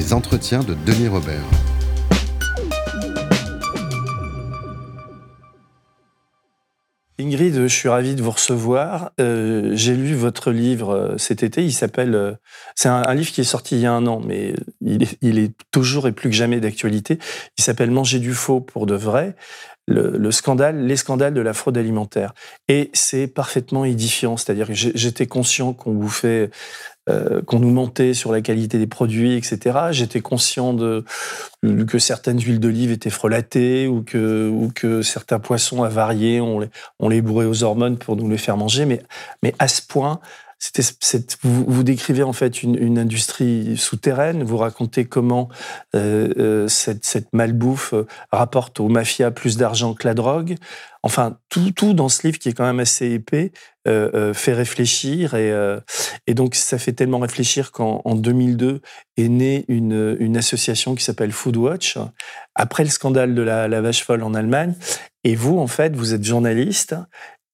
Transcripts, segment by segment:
Les entretiens de Denis Robert. Ingrid, je suis ravi de vous recevoir. Euh, j'ai lu votre livre euh, cet été. Il s'appelle. Euh, c'est un, livre qui est sorti il y a un an, mais il est, toujours et plus que jamais d'actualité. Il s'appelle Manger du faux pour de vrai. Le, le, scandale, les scandales de la fraude alimentaire. Et c'est parfaitement édifiant. C'est-à-dire que j'étais conscient qu'on vous fait euh, qu'on nous mentait sur la qualité des produits, etc. J'étais conscient de que certaines huiles d'olive étaient frelatées ou que certains poissons avariés on les on les bourrait aux hormones pour nous les faire manger, mais mais à ce point vous, décrivez en fait une, industrie souterraine. Vous racontez comment euh, euh cette, malbouffe euh, rapporte aux mafias plus d'argent que la drogue. Enfin, tout, dans ce livre qui est quand même assez épais fait réfléchir et, donc ça fait tellement réfléchir qu'en 2002 est née une, association qui s'appelle Foodwatch après le scandale de la vache folle en Allemagne. Et vous, en fait, vous êtes journaliste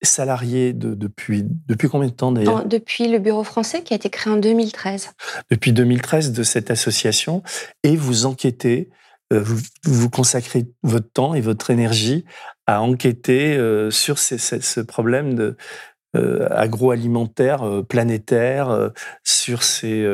salarié de, depuis, depuis combien de temps d'ailleurs Depuis le bureau français qui a été créé en 2013. Depuis 2013 de cette association. Et vous enquêtez, euh, vous, vous consacrez votre temps et votre énergie à enquêter euh, sur ces, ce problème de, euh, agroalimentaire planétaire, sur ces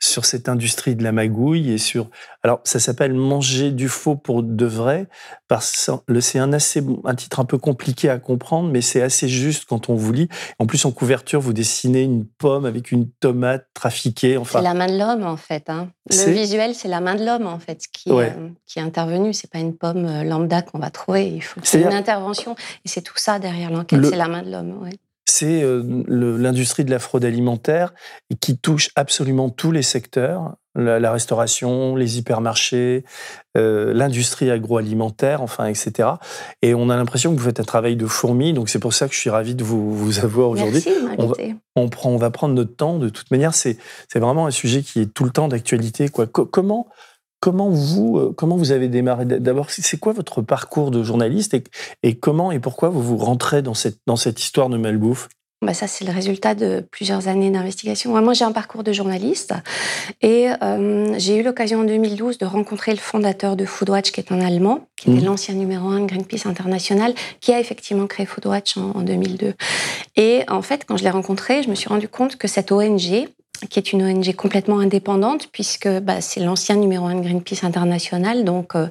sur cette industrie de la magouille et sur. Alors, ça s'appelle Manger du faux pour de vrai, parce que c'est un, assez, un titre un peu compliqué à comprendre, mais c'est assez juste quand on vous lit. En plus, en couverture, vous dessinez une pomme avec une tomate trafiquée. Enfin, c'est la main de l'homme, en fait. Hein. Le visuel, c'est la main de l'homme, en fait, qui, euh, qui est intervenu. C'est pas une pomme euh, lambda qu'on va trouver. Il faut c'est une intervention. Et c'est tout ça derrière l'enquête, c'est la main de l'homme. Ouais c'est euh, l'industrie de la fraude alimentaire qui touche absolument tous les secteurs, la, restauration, les hypermarchés, euh, l'industrie agroalimentaire, enfin, etc. Et on a l'impression que vous faites un travail de fourmi, donc c'est pour ça que je suis ravi de vous, vous avoir aujourd'hui. On, va, on, prend, on va prendre notre temps. De toute manière, c'est vraiment un sujet qui est tout le temps d'actualité. Comment Comment vous, euh, comment vous avez démarré? D'abord, c'est quoi votre parcours de journaliste et, comment et pourquoi vous vous rentrez dans cette, dans cette histoire de malbouffe? Bah ça, c'est le résultat de plusieurs années d'investigation. Moi, j'ai un parcours de journaliste et euh, j'ai eu l'occasion en 2012 de rencontrer le fondateur de Foodwatch, qui est un Allemand, qui était mmh. l'ancien numéro un de Greenpeace International, qui a effectivement créé Foodwatch en, en 2002. Et en fait, quand je l'ai rencontré, je me suis rendu compte que cette ONG, qui est une ONG complètement indépendante, puisque bah, c'est l'ancien numéro un de Greenpeace International. Donc, euh,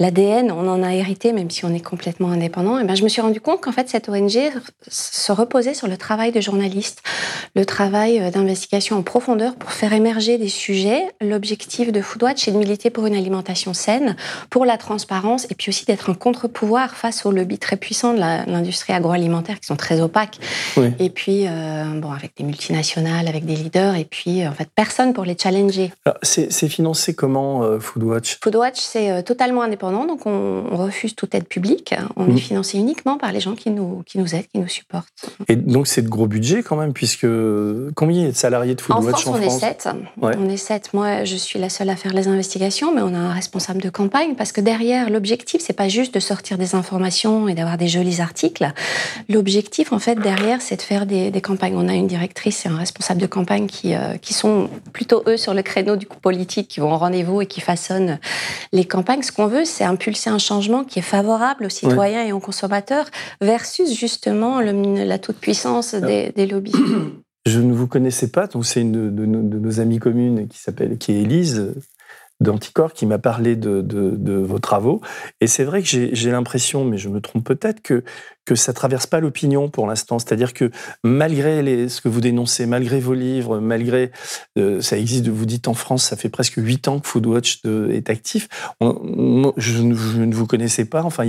l'ADN, on en a hérité, même si on est complètement indépendant, et ben, je me suis rendu compte qu'en fait, cette ONG se reposait sur le travail de journalistes, le travail euh, d'investigation en profondeur pour faire émerger des sujets. L'objectif de Foodwatch, c'est de militer pour une alimentation saine, pour la transparence, et puis aussi d'être un contre-pouvoir face aux lobbies très puissants de l'industrie agroalimentaire qui sont très opaques. Et puis, euh, bon, avec des multinationales, avec des leaders, et puis, en fait, personne pour les challenger. C'est financé comment, euh, Foodwatch? Foodwatch, c'est totalement indépendant donc on, refuse toute aide publique. On est mmh. financé uniquement par les gens qui nous, qui nous aident, qui nous supportent. Et donc c'est de gros budget quand même, puisque combien il y a de salariés de Foodwatch en, France, on est sept. On est sept. Moi, je suis la seule à faire les investigations, mais on a un responsable de campagne parce que derrière, l'objectif, c'est pas juste de sortir des informations et d'avoir des jolis articles. L'objectif, en fait, derrière, c'est de faire des, campagnes. On a une directrice et un responsable de campagne qui, euh, qui sont plutôt eux sur le créneau du coup politique, qui vont au rendez-vous et qui façonnent les campagnes. Ce qu'on veut, c'est impulser un changement qui est favorable aux citoyens et aux consommateurs versus justement la toute-puissance des, lobbies. Je ne vous connaissais pas, donc c'est une de, nos amies communes qui s'appelle, qui est Élise d'Anticor, qui m'a parlé de, vos travaux. Et c'est vrai que j'ai l'impression, mais je me trompe peut-être, que, que ça traverse pas l'opinion pour l'instant. C'est-à-dire que malgré les, ce que vous dénoncez, malgré vos livres, malgré euh, ça existe, vous dites en France, ça fait presque huit ans que Foodwatch est actif. je, ne vous connaissais pas. Enfin,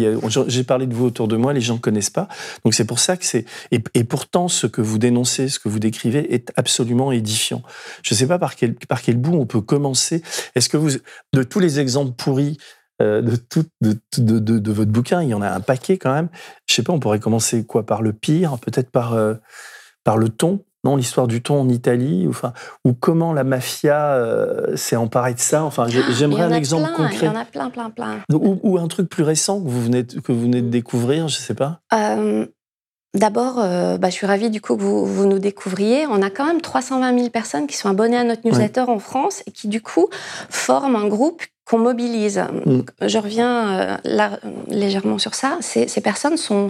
j'ai parlé de vous autour de moi, les gens ne connaissent pas. Donc c'est pour ça que c'est et, pourtant ce que vous dénoncez, ce que vous décrivez est absolument édifiant. Je ne sais pas par quel par quel bout on peut commencer. Est-ce que vous de tous les exemples pourris euh, de, tout, de, de, de, votre bouquin. Il y en a un paquet quand même. Je sais pas, on pourrait commencer quoi Par le pire, peut-être par, euh, par le ton non, l'histoire du ton en Italie, ou, enfin, ou comment la mafia euh, s'est emparée de ça. Enfin, j'aimerais un exemple concret. Il y en a plein, plein, plein. Ou, un truc plus récent que vous venez de, que vous venez de découvrir, je sais pas. D'abord, bah, je suis ravie du coup que vous, vous, nous découvriez. On a quand même 320 000 personnes qui sont abonnées à notre newsletter en France et qui du coup forment un groupe qu'on mobilise. Mm. Je reviens euh, là, légèrement sur ça. Ces, ces personnes sont,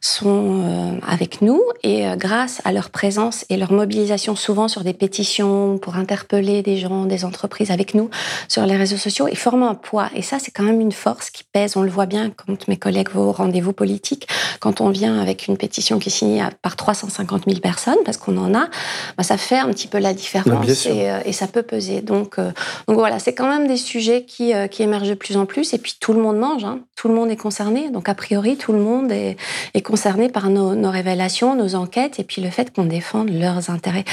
sont euh, avec nous et euh, grâce à leur présence et leur mobilisation souvent sur des pétitions pour interpeller des gens, des entreprises avec nous sur les réseaux sociaux, ils forment un poids. Et ça, c'est quand même une force qui pèse. On le voit bien quand mes collègues vont au rendez-vous politique. Quand on vient avec une pétition qui est signée par 350 000 personnes, parce qu'on en a, bah, ça fait un petit peu la différence et, et, ça peut peser. Donc, donc voilà, c'est quand même des sujets qui, euh, qui émerge de plus en plus. Et puis tout le monde mange, hein. tout le monde est concerné. Donc a priori, tout le monde est, est concerné par nos, nos, révélations, nos enquêtes, et puis le fait qu'on défende leurs intérêts.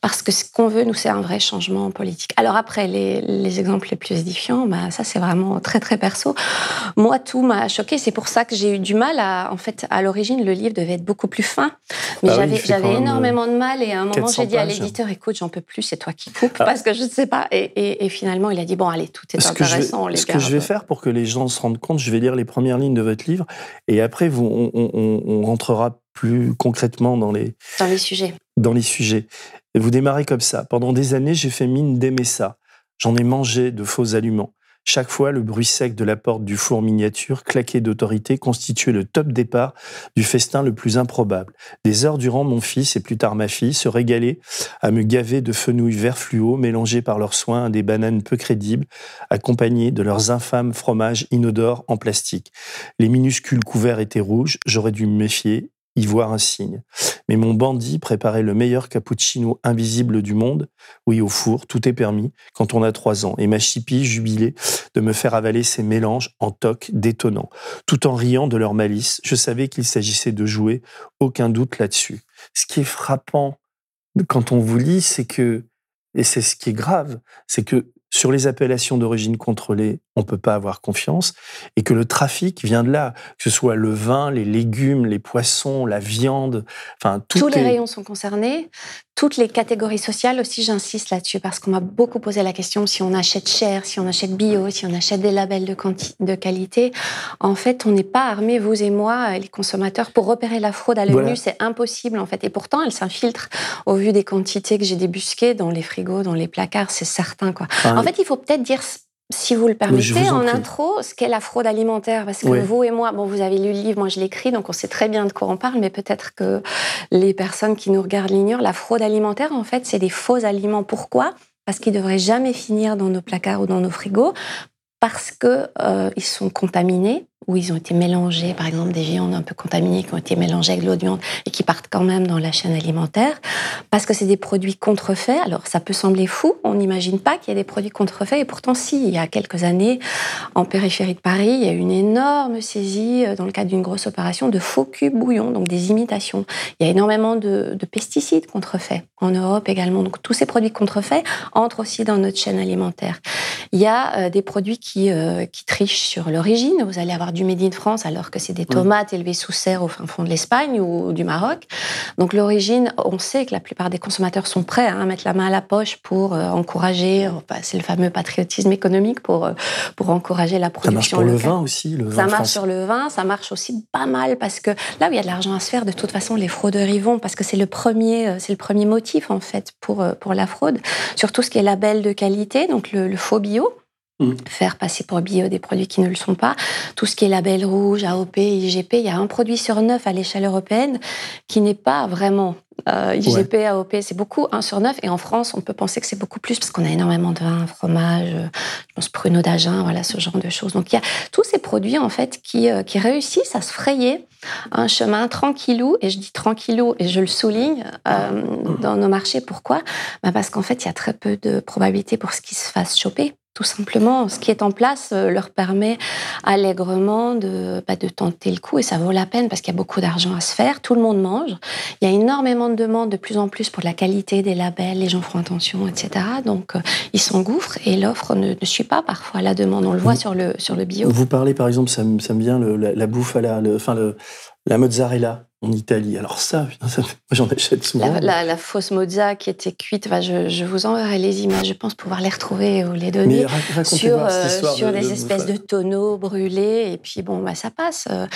Parce que ce qu'on veut, nous, c'est un vrai changement politique. Alors après, les, les exemples les plus édifiants, bah, ça c'est vraiment très très perso. Moi, tout m'a choqué. C'est pour ça que j'ai eu du mal à, en fait, à l'origine, le livre devait être beaucoup plus fin. Mais ah j'avais énormément de mal. Et à un moment, j'ai dit à l'éditeur, écoute, j'en peux plus, c'est toi qui coupes, ah. parce que je ne sais pas. Et, et, et, finalement, il a dit, bon, allez, tout est intéressant ce que je vais faire pour que les gens se rendent compte, je vais lire les premières lignes de votre livre et après, vous, on, rentrera plus concrètement dans les, dans les sujets. Dans les sujets. vous démarrez comme ça. Pendant des années, j'ai fait mine d'aimer ça. J'en ai mangé de faux aliments. Chaque fois, le bruit sec de la porte du four miniature, claqué d'autorité, constituait le top départ du festin le plus improbable. Des heures durant, mon fils et plus tard ma fille se régalaient à me gaver de fenouilles vert fluo mélangées par leurs soins à des bananes peu crédibles, accompagnées de leurs infâmes fromages inodores en plastique. Les minuscules couverts étaient rouges, j'aurais dû me méfier y voir un signe. Mais mon bandit préparait le meilleur cappuccino invisible du monde. Oui, au four, tout est permis quand on a trois ans. Et ma chipie jubilait de me faire avaler ces mélanges en toc détonnant. Tout en riant de leur malice, je savais qu'il s'agissait de jouer, aucun doute là-dessus. Ce qui est frappant quand on vous lit, c'est que, et c'est ce qui est grave, c'est que sur les appellations d'origine contrôlée, on ne peut pas avoir confiance, et que le trafic vient de là, que ce soit le vin, les légumes, les poissons, la viande, enfin tout Tous les rayons sont concernés, toutes les catégories sociales aussi, j'insiste là-dessus, parce qu'on m'a beaucoup posé la question si on achète cher, si on achète bio, si on achète des labels de, de qualité. En fait, on n'est pas armés, vous et moi, les consommateurs, pour repérer la fraude à l'œil c'est impossible en fait. Et pourtant, elle s'infiltre au vu des quantités que j'ai débusquées dans les frigos, dans les placards, c'est certain. quoi. En fait, il faut peut-être dire si vous le permettez, en, intro, ce qu'est la fraude alimentaire, parce que vous et moi, bon, vous avez lu le livre, moi je l'écris, donc on sait très bien de quoi on parle, mais peut-être que les personnes qui nous regardent l'ignorent. La fraude alimentaire, en fait, c'est des faux aliments. Pourquoi? Parce qu'ils devraient jamais finir dans nos placards ou dans nos frigos, parce que euh, ils sont contaminés où ils ont été mélangés, par exemple des viandes un peu contaminées qui ont été mélangées avec de l'eau de viande et qui partent quand même dans la chaîne alimentaire, parce que c'est des produits contrefaits. Alors ça peut sembler fou, on n'imagine pas qu'il y ait des produits contrefaits, et pourtant si, il y a quelques années, en périphérie de Paris, il y a eu une énorme saisie euh, dans le cadre d'une grosse opération de faux cubes bouillons, donc des imitations. Il y a énormément de, de pesticides contrefaits en Europe également, donc tous ces produits contrefaits entrent aussi dans notre chaîne alimentaire. Il y a euh, des produits qui, euh, qui trichent sur l'origine, vous allez avoir du Made in France alors que c'est des tomates élevées sous serre au fin fond de l'Espagne ou du Maroc. Donc l'origine, on sait que la plupart des consommateurs sont prêts à mettre la main à la poche pour euh, encourager, c'est le fameux patriotisme économique pour, euh, pour encourager la production. Ça marche pour le vin aussi. Le ça marche sur le vin, ça marche aussi pas mal parce que là où il y a de l'argent à se faire, de toute façon les fraudeurs y vont parce que c'est le premier, euh, c'est le premier motif en fait pour, pour la fraude. Surtout ce qui est label de qualité, donc le, le faux bio. Mmh. faire passer pour bio des produits qui ne le sont pas. Tout ce qui est label rouge, AOP, IGP, il y a un produit sur neuf à l'échelle européenne qui n'est pas vraiment euh, IGP, AOP, c'est beaucoup un sur neuf. Et en France, on peut penser que c'est beaucoup plus parce qu'on a énormément de vin, fromage, euh, je pense pruneau d'Agen, voilà ce genre de choses. Donc il y a tous ces produits en fait qui, euh, qui réussissent à se frayer un chemin tranquillou. Et je dis tranquillou et je le souligne dans nos marchés. Pourquoi? Bah Parce qu'en fait, il y a très peu de probabilité pour ce qui se fasse choper tout simplement. Ce qui est en place euh, leur permet allègrement de, bah, de tenter le coup et ça vaut la peine parce qu'il y a beaucoup d'argent à se faire. Tout le monde mange. Il y a énormément de demandes de plus en plus pour la qualité des labels. Les gens font attention, etc. Donc, euh, ils s'engouffrent et l'offre ne, suit pas parfois la demande. On le voit sur le, sur le bio. Vous parlez, par exemple, ça me, ça me vient la, bouffe à la, enfin le, la mozzarella en Italie. Alors ça, j'en achète souvent. La, fausse mozza qui était cuite, je, vous enverrai les images, je pense pouvoir les retrouver ou les donner sur, euh, sur des espèces de, tonneaux brûlés. Et puis bon, bah, ça passe. Euh,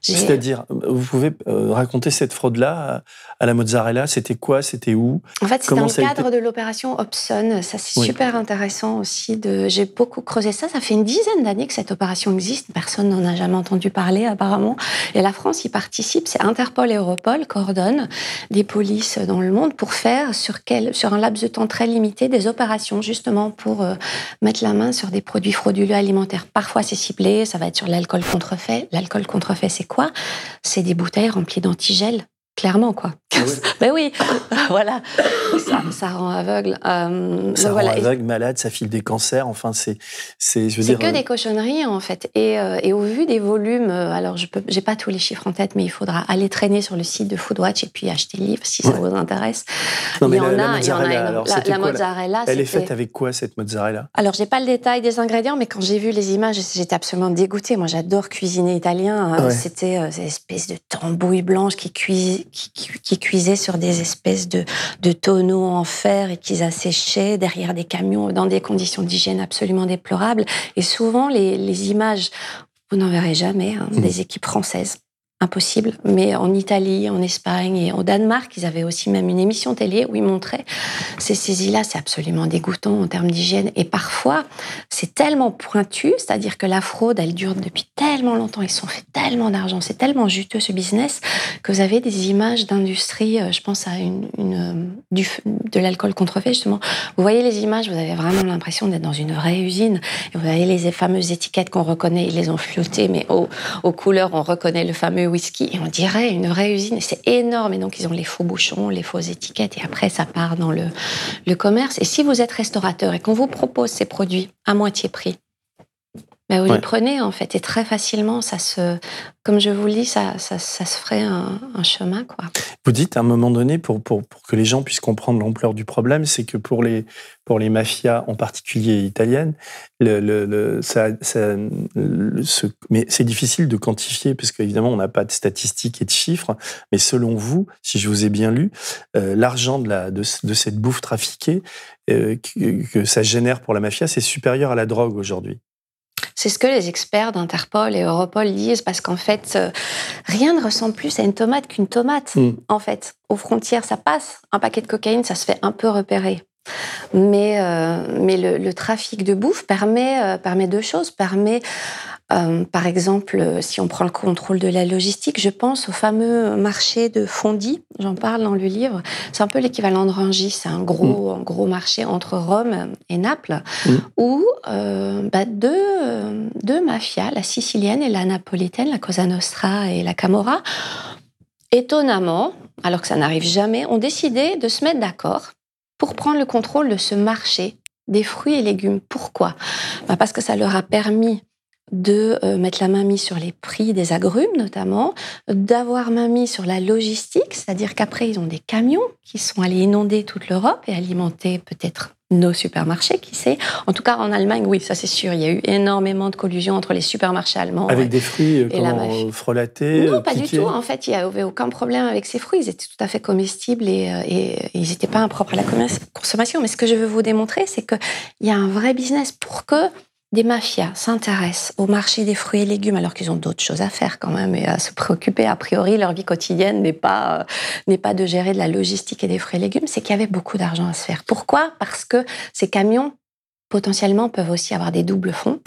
C'est-à-dire, vous pouvez euh, raconter cette fraude-là à la mozzarella C'était quoi? C'était où? En fait, c'est dans le cadre de l'opération Hobson. Ça, c'est super intéressant aussi. De... J'ai beaucoup creusé ça. Ça fait une dizaine d'années que cette opération existe. Personne n'en a jamais entendu parler apparemment. Et la France y participe. C'est inter Interpol et Europol coordonnent des polices dans le monde pour faire sur, un laps de temps très limité des opérations justement pour euh, mettre la main sur des produits frauduleux alimentaires. Parfois c'est ciblé, ça va être sur l'alcool contrefait. L'alcool contrefait c'est quoi? C'est des bouteilles remplies d'antigel clairement quoi. Ah ben oui, voilà, ça, rend aveugle. Euh, ça rend aveugle, malade, ça file des cancers. Enfin, c'est, c'est, je veux dire. que euh, des cochonneries en fait. Et, euh, et, au vu des volumes, alors je peux, j'ai pas tous les chiffres en tête, mais il faudra aller traîner sur le site de Foodwatch et puis acheter le livre si ça vous intéresse. Non, mais il y en a, il y en a. Alors, la, mozzarella, elle est faite avec quoi cette mozzarella? Alors j'ai pas le détail des ingrédients, mais quand j'ai vu les images, j'étais absolument dégoûtée. Moi, j'adore cuisiner italien. C'était ces espèces de tambouilles blanches qui cuisent qui, qui, cuisaient sur des espèces de, de tonneaux en fer et qu'ils asséchaient derrière des camions dans des conditions d'hygiène absolument déplorables. Et souvent, les, les images, vous n'en verrez jamais, hein, mmh. des équipes françaises impossible. Mais en Italie, en Espagne et au Danemark, ils avaient aussi même une émission télé où ils montraient ces saisies-là. C'est absolument dégoûtant en termes d'hygiène. Et parfois, c'est tellement pointu, c'est-à-dire que la fraude, elle dure depuis tellement longtemps. Ils se sont fait tellement d'argent. C'est tellement juteux ce business que vous avez des images d'industrie. Euh, je pense à une, euh, du, de l'alcool contrefait, justement. Vous voyez les images, vous avez vraiment l'impression d'être dans une vraie usine. Et vous avez les fameuses étiquettes qu'on reconnaît. Ils les ont floutées, mais aux, aux couleurs, on reconnaît le fameux whisky et on dirait une vraie usine. C'est énorme. Et donc, ils ont les faux bouchons, les fausses étiquettes et après, ça part dans le, le commerce. Et si vous êtes restaurateur et qu'on vous propose ces produits à moitié prix, ben vous les prenez en fait et très facilement ça se, comme je vous le dis, ça, ça, ça se ferait un, un, chemin quoi. Vous dites à un moment donné pour, pour, pour que les gens puissent comprendre l'ampleur du problème, c'est que pour les pour les mafias en particulier italiennes, le, le, ça, ça mais c'est difficile de quantifier parce qu'évidemment on n'a pas de statistiques et de chiffres. Mais selon vous, si je vous ai bien lu, euh, l'argent de la de, de, cette bouffe trafiquée euh, que ça génère pour la mafia, c'est supérieur à la drogue aujourd'hui. C'est ce que les experts d'Interpol et Europol disent parce qu'en fait, euh, rien ne ressemble plus à une tomate qu'une tomate. Hmm. En fait, aux frontières, ça passe. Un paquet de cocaïne, ça se fait un peu repérer. Mais, euh, mais le, trafic de bouffe permet, euh, permet deux choses. Permet euh, par exemple, si on prend le contrôle de la logistique, je pense au fameux marché de Fondi, j'en parle dans le livre. C'est un peu l'équivalent de Rungis, c'est un gros, mm. gros marché entre Rome et Naples, mm. où bah, deux, deux mafias, la sicilienne et la napolitaine, la Cosa Nostra et la Camorra, étonnamment, alors que ça n'arrive jamais, ont décidé de se mettre d'accord pour prendre le contrôle de ce marché des fruits et légumes. Pourquoi? Bah Parce que ça leur a permis de euh, mettre la main mise sur les prix des agrumes notamment, d'avoir main mise sur la logistique, c'est-à-dire qu'après ils ont des camions qui sont allés inonder toute l'Europe et alimenter peut-être nos supermarchés, qui sait. En tout cas, en Allemagne, oui, ça c'est sûr. Il y a eu énormément de collusion entre les supermarchés allemands. Avec des fruits et comment, euh, frelatés Non, pas du tout. En fait, il n'y avait aucun problème avec ces fruits. Ils étaient tout à fait comestibles et, euh, et ils n'étaient pas impropres à la consommation. Mais ce que je veux vous démontrer, c'est qu'il y a un vrai business pour que des mafias s'intéressent au marché des fruits et légumes alors qu'ils ont d'autres choses à faire quand même et à se préoccuper. A priori, leur vie quotidienne n'est pas, euh, pas de gérer de la logistique et des fruits et légumes, c'est qu'il y avait beaucoup d'argent à se faire. Pourquoi? Parce que ces camions potentiellement peuvent aussi avoir des doubles fonds.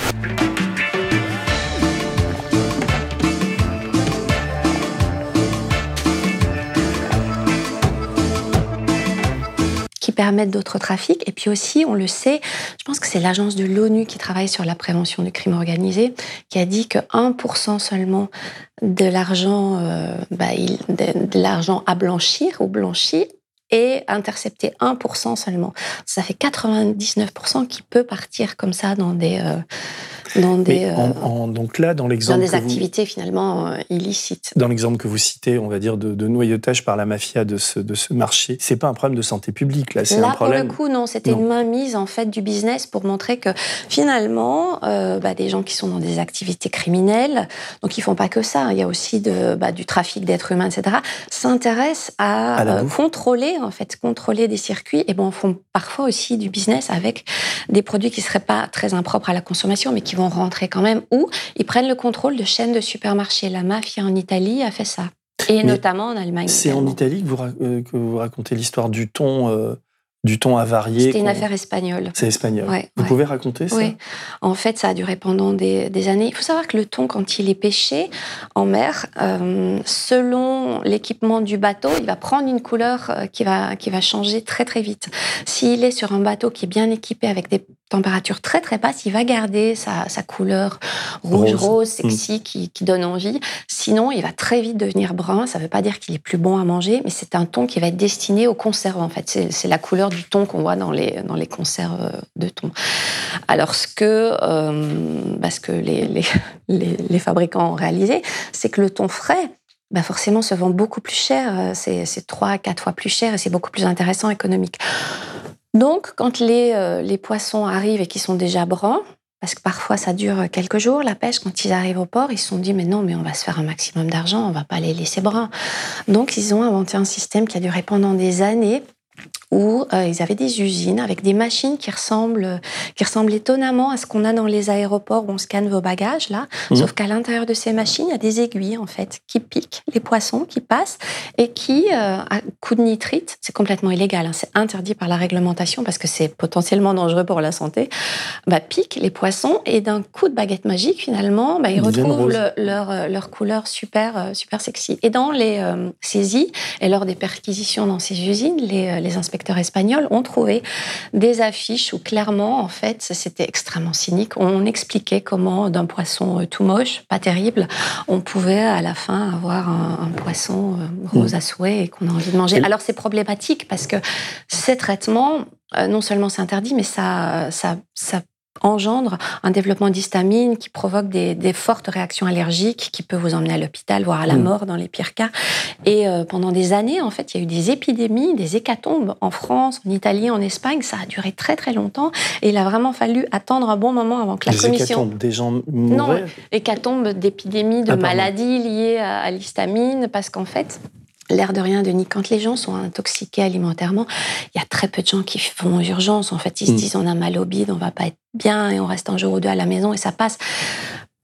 D'autres trafics. Et puis aussi, on le sait, je pense que c'est l'agence de l'ONU qui travaille sur la prévention du crime organisé, qui a dit que 1% seulement de l'argent euh, bah, de, l'argent à blanchir ou blanchi est intercepté 1% seulement. Ça fait 99% qui peut partir comme ça dans des, euh, dans des, euh, donc là, dans l'exemple dans des activités finalement euh, illicites. Dans l'exemple que vous citez, on va dire de, noyautage par la mafia de ce, de ce marché, c'est pas un problème de santé publique là, c'est un problème. pour le coup, non, c'était une mainmise en fait du business pour montrer que finalement, euh, bah, des gens qui sont dans des activités criminelles, donc ils font pas que ça, il y a aussi de, bah, du trafic d'êtres humains, etc. S'intéressent à, contrôler en fait, contrôler des circuits et bon, font parfois aussi du business avec des produits qui seraient pas très impropres à la consommation, mais qui vont rentrer quand même, ou ils prennent le contrôle de chaînes de supermarchés. La mafia en Italie a fait ça. Et notamment en Allemagne. C'est en Italie que vous, euh, que vous racontez l'histoire du thon euh, du thon avarié. C'était une affaire espagnole. C'est espagnol. Vous pouvez raconter ça? Oui. En fait, ça a duré pendant des, années. Il faut savoir que le thon, quand il est pêché en mer, euh, selon l'équipement du bateau, il va prendre une couleur qui va, qui va changer très très vite. S'il est sur un bateau qui est bien équipé avec des température très très basse, il va garder sa, couleur rouge, rose, sexy, mm. qui, qui, donne envie. Sinon, il va très vite devenir brun. Ça ne veut pas dire qu'il est plus bon à manger, mais c'est un thon qui va être destiné aux conserves. En fait, c'est la couleur du thon qu'on voit dans les, dans les conserves de thon. Alors, ce que, euh, bah, que les, les, les, fabricants ont réalisé, c'est que le thon frais, bah forcément se vend beaucoup plus cher. C'est trois à quatre fois plus cher et c'est beaucoup plus intéressant économique. Donc, quand les, euh, les poissons arrivent et qu'ils sont déjà bruns, parce que parfois ça dure quelques jours, la pêche, quand ils arrivent au port, ils se sont dit, mais non, mais on va se faire un maximum d'argent, on va pas les laisser bruns. Donc, ils ont inventé un système qui a duré pendant des années où euh, ils avaient des usines avec des machines qui ressemblent, qui ressemblent étonnamment à ce qu'on a dans les aéroports où on scanne vos bagages, là. Mhm. Sauf qu'à l'intérieur de ces machines, il y a des aiguilles, en fait, qui piquent les poissons, qui passent et qui, euh, à coup de nitrite, c'est complètement illégal, hein, c'est interdit par la réglementation parce que c'est potentiellement dangereux pour la santé, bah, piquent les poissons et d'un coup de baguette magique, finalement, bah, ils retrouvent leur, euh, leur couleur super, super sexy. Et dans les saisies et lors des perquisitions dans ces usines, les, les inspecteurs espagnols ont trouvé des affiches où clairement, en fait, c'était extrêmement cynique. On expliquait comment d'un poisson euh, tout moche, pas terrible, on pouvait à la fin avoir un, poisson euh, rose à souhait et qu'on a envie de manger. Alors c'est problématique parce que ces traitements, euh, non seulement c'est interdit, mais ça, ça, ça engendre un développement d'histamine qui provoque des, fortes réactions allergiques qui peut vous emmener à l'hôpital, voire à la mm. mort dans les pires cas. Et euh, pendant des années, en fait, il y a eu des épidémies, des hécatombes en France, en Italie, en Espagne. Ça a duré très très longtemps et il a vraiment fallu attendre un bon moment avant que la commission... Hécatombes, des gens mouraient? Non, hécatombes d'épidémies, de ah, maladies liées à l'histamine, parce qu'en fait, l'air de rien, Denis, quand les gens sont intoxiqués alimentairement, il y a très peu de gens qui font urgence. En fait, ils se mm. disent on a mal au bide, on va pas être bien et on reste un jour ou deux à la maison et ça passe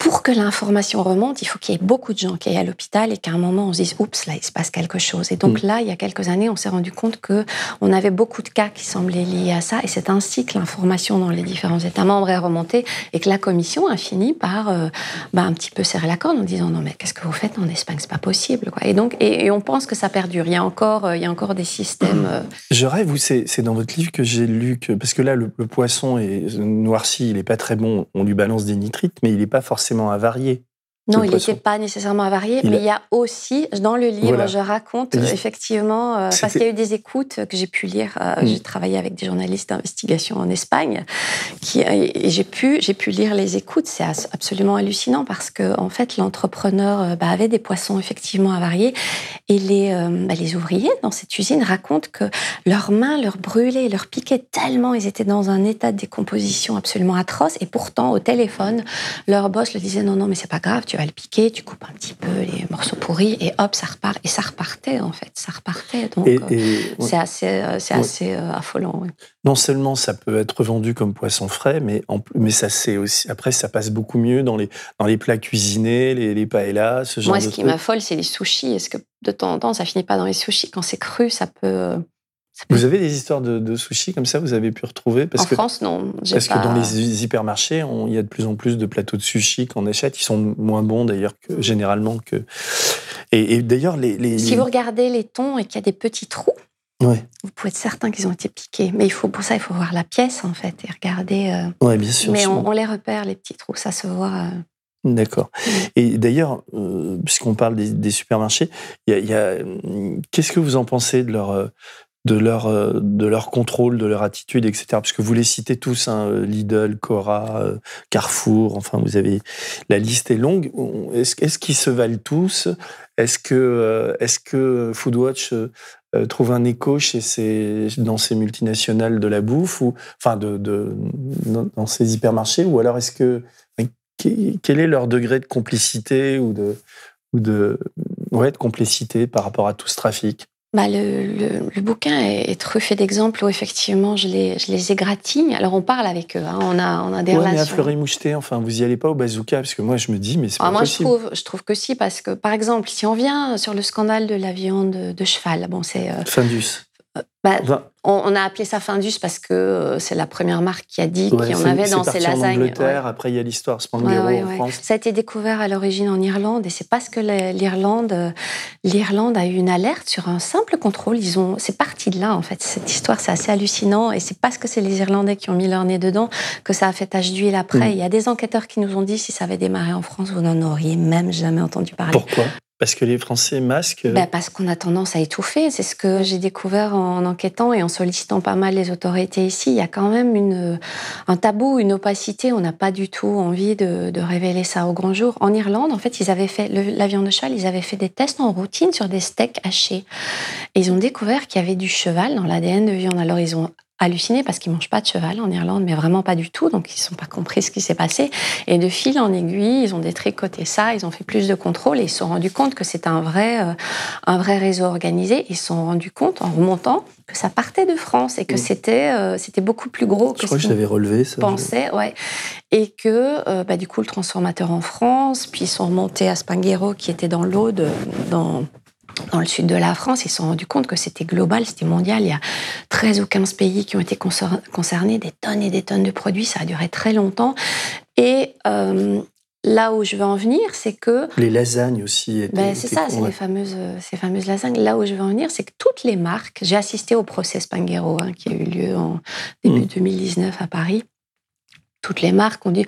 pour que l'information remonte, il faut qu'il y ait beaucoup de gens qui aillent à l'hôpital et qu'à un moment on se dise oups là il se passe quelque chose. Et donc mm. là, il y a quelques années, on s'est rendu compte que on avait beaucoup de cas qui semblaient liés à ça et c'est ainsi que l'information dans les différents États membres est remontée et que la Commission a fini par euh, bah, un petit peu serrer la corde en disant non mais qu'est-ce que vous faites en Espagne? C'est pas possible quoi. Et donc et, on pense que ça perdure. Il y a encore euh, il y a encore des systèmes. Euh, Je rêve vous c'est dans votre livre que j'ai lu que parce que là le, poisson est noirci, il est pas très bon, on lui balance des nitrites mais il n'est pas forcément à varier. Non, il n'était pas nécessairement avarié, mais il y a aussi, dans le livre, je raconte effectivement, euh, parce qu'il y a eu des écoutes que j'ai pu lire. Euh, mm. J'ai travaillé avec des journalistes d'investigation en Espagne, qui, et j'ai pu, j'ai pu lire les écoutes. C'est absolument hallucinant parce que, en fait, l'entrepreneur euh, bah, avait des poissons effectivement avariés et les, bah, les ouvriers dans cette usine racontent que leurs mains leur brûlaient, leur piquaient tellement, ils étaient dans un état de décomposition absolument atroce. Et pourtant, au téléphone, leur boss le disait non, non, mais c'est pas grave, tu vas le piquer, tu coupes un petit peu les morceaux pourris et hop, ça repart. Et ça repartait en fait, ça repartait. Donc euh, c'est assez, euh, c'est assez euh, affolant. Non seulement ça peut être vendu comme poisson frais, mais, en, mais ça c'est aussi après ça passe beaucoup mieux dans les dans les plats cuisinés, les, les paellas, ce genre Moi, ce qui m'affole, c'est les sushis. Est-ce que de temps en temps, ça finit pas dans les sushis? Quand c'est cru, ça peut Vous avez des histoires de, de sushi comme ça, vous avez pu retrouver parce En France, non. Parce que dans les hypermarchés, il y a de plus en plus de plateaux de sushi qu'on achète. Ils sont moins bons d'ailleurs que généralement que. Et, d'ailleurs, les, Si vous regardez les thons et qu'il y a des petits trous, ouais. vous pouvez être certain qu'ils ont été piqués. Mais il faut, pour ça, il faut voir la pièce en fait et regarder. Euh... Oui, bien sûr. Mais on, les repère, les petits trous, ça se voit. Euh, D'accord. Et d'ailleurs, euh, puisqu'on parle des, supermarchés, y a, qu'est-ce que vous en pensez de leur, euh, de leur, euh, de leur contrôle, de leur attitude, etc. Parce que vous les citez tous, hein, Lidl, Cora, Carrefour, enfin, vous avez la liste est longue. Est-ce, est qu'ils se valent tous? Est-ce que, est-ce que Foodwatch trouve un écho chez ces, dans ces multinationales de la bouffe ou, enfin, de, de dans ces hypermarchés, ou alors est-ce que quel est leur degré de complicité ou de, ou de, ouais, de complicité par rapport à tout ce trafic? Bah le, le, bouquin est, truffé d'exemples où effectivement je les, je les égratigne. Alors on parle avec eux, hein. on, a, on a des ouais, relations. Mais à Fleury-Moucheté, enfin vous y allez pas au bazooka parce que moi je me dis mais c'est ah, pas moi, possible. Moi je trouve, je trouve que si parce que par exemple si on vient sur le scandale de la viande de cheval, bon c'est. Euh, Findus. Bah, on, a appelé ça Findus parce que euh, c'est la première marque qui a dit qu'il y en avait dans ses lasagnes. En Angleterre, après il y a l'histoire Spanghero en France. Ça a été découvert à l'origine en Irlande et c'est parce que l'Irlande, euh, l'Irlande a eu une alerte sur un simple contrôle. Ils ont, c'est parti de là en fait. Cette histoire, c'est assez hallucinant et c'est parce que c'est les Irlandais qui ont mis leur nez dedans que ça a fait tache d'huile après. Mm. Il y a des enquêteurs qui nous ont dit si ça avait démarré en France, vous n'en auriez même jamais entendu parler. Pourquoi? Parce que les Français masquent ben Parce qu'on a tendance à étouffer. C'est ce que j'ai découvert en enquêtant et en sollicitant pas mal les autorités ici. Il y a quand même une, un tabou, une opacité. On n'a pas du tout envie de, de, révéler ça au grand jour. En Irlande, en fait, ils avaient fait, la viande de cheval, ils avaient fait des tests en routine sur des steaks hachés. Et ils ont découvert qu'il y avait du cheval dans l'ADN de viande. Alors, ils ont halluciné parce qu'ils mangent pas de cheval en Irlande, mais vraiment pas du tout. Donc ils sont pas compris ce qui s'est passé. Et de fil en aiguille, ils ont détricoté ça, ils ont fait plus de contrôles et ils se sont rendus compte que c'est un vrai, euh, un vrai réseau organisé. Ils se sont rendus compte en remontant que ça partait de France et que c'était, euh, c'était beaucoup plus gros que je crois que j'avais relevé ça. Pensait, ouais. Et que euh, bah, du coup le transformateur en France, puis ils sont remontés à Spanghero qui était dans l'Aude, dans dans le sud de la France, ils se sont rendus compte que c'était global, c'était mondial. Il y a 13 ou 15 pays qui ont été concernés, des tonnes et des tonnes de produits. Ça a duré très longtemps. Et euh, là où je veux en venir, c'est que... Les lasagnes aussi. Étaient, ben, c'est ça, c'est les fameuses, ces fameuses lasagnes. Là où je veux en venir, c'est que toutes les marques... J'ai assisté au procès Spanghero hein, qui a eu lieu en début 2019 mm. à Paris toutes les marques ont dit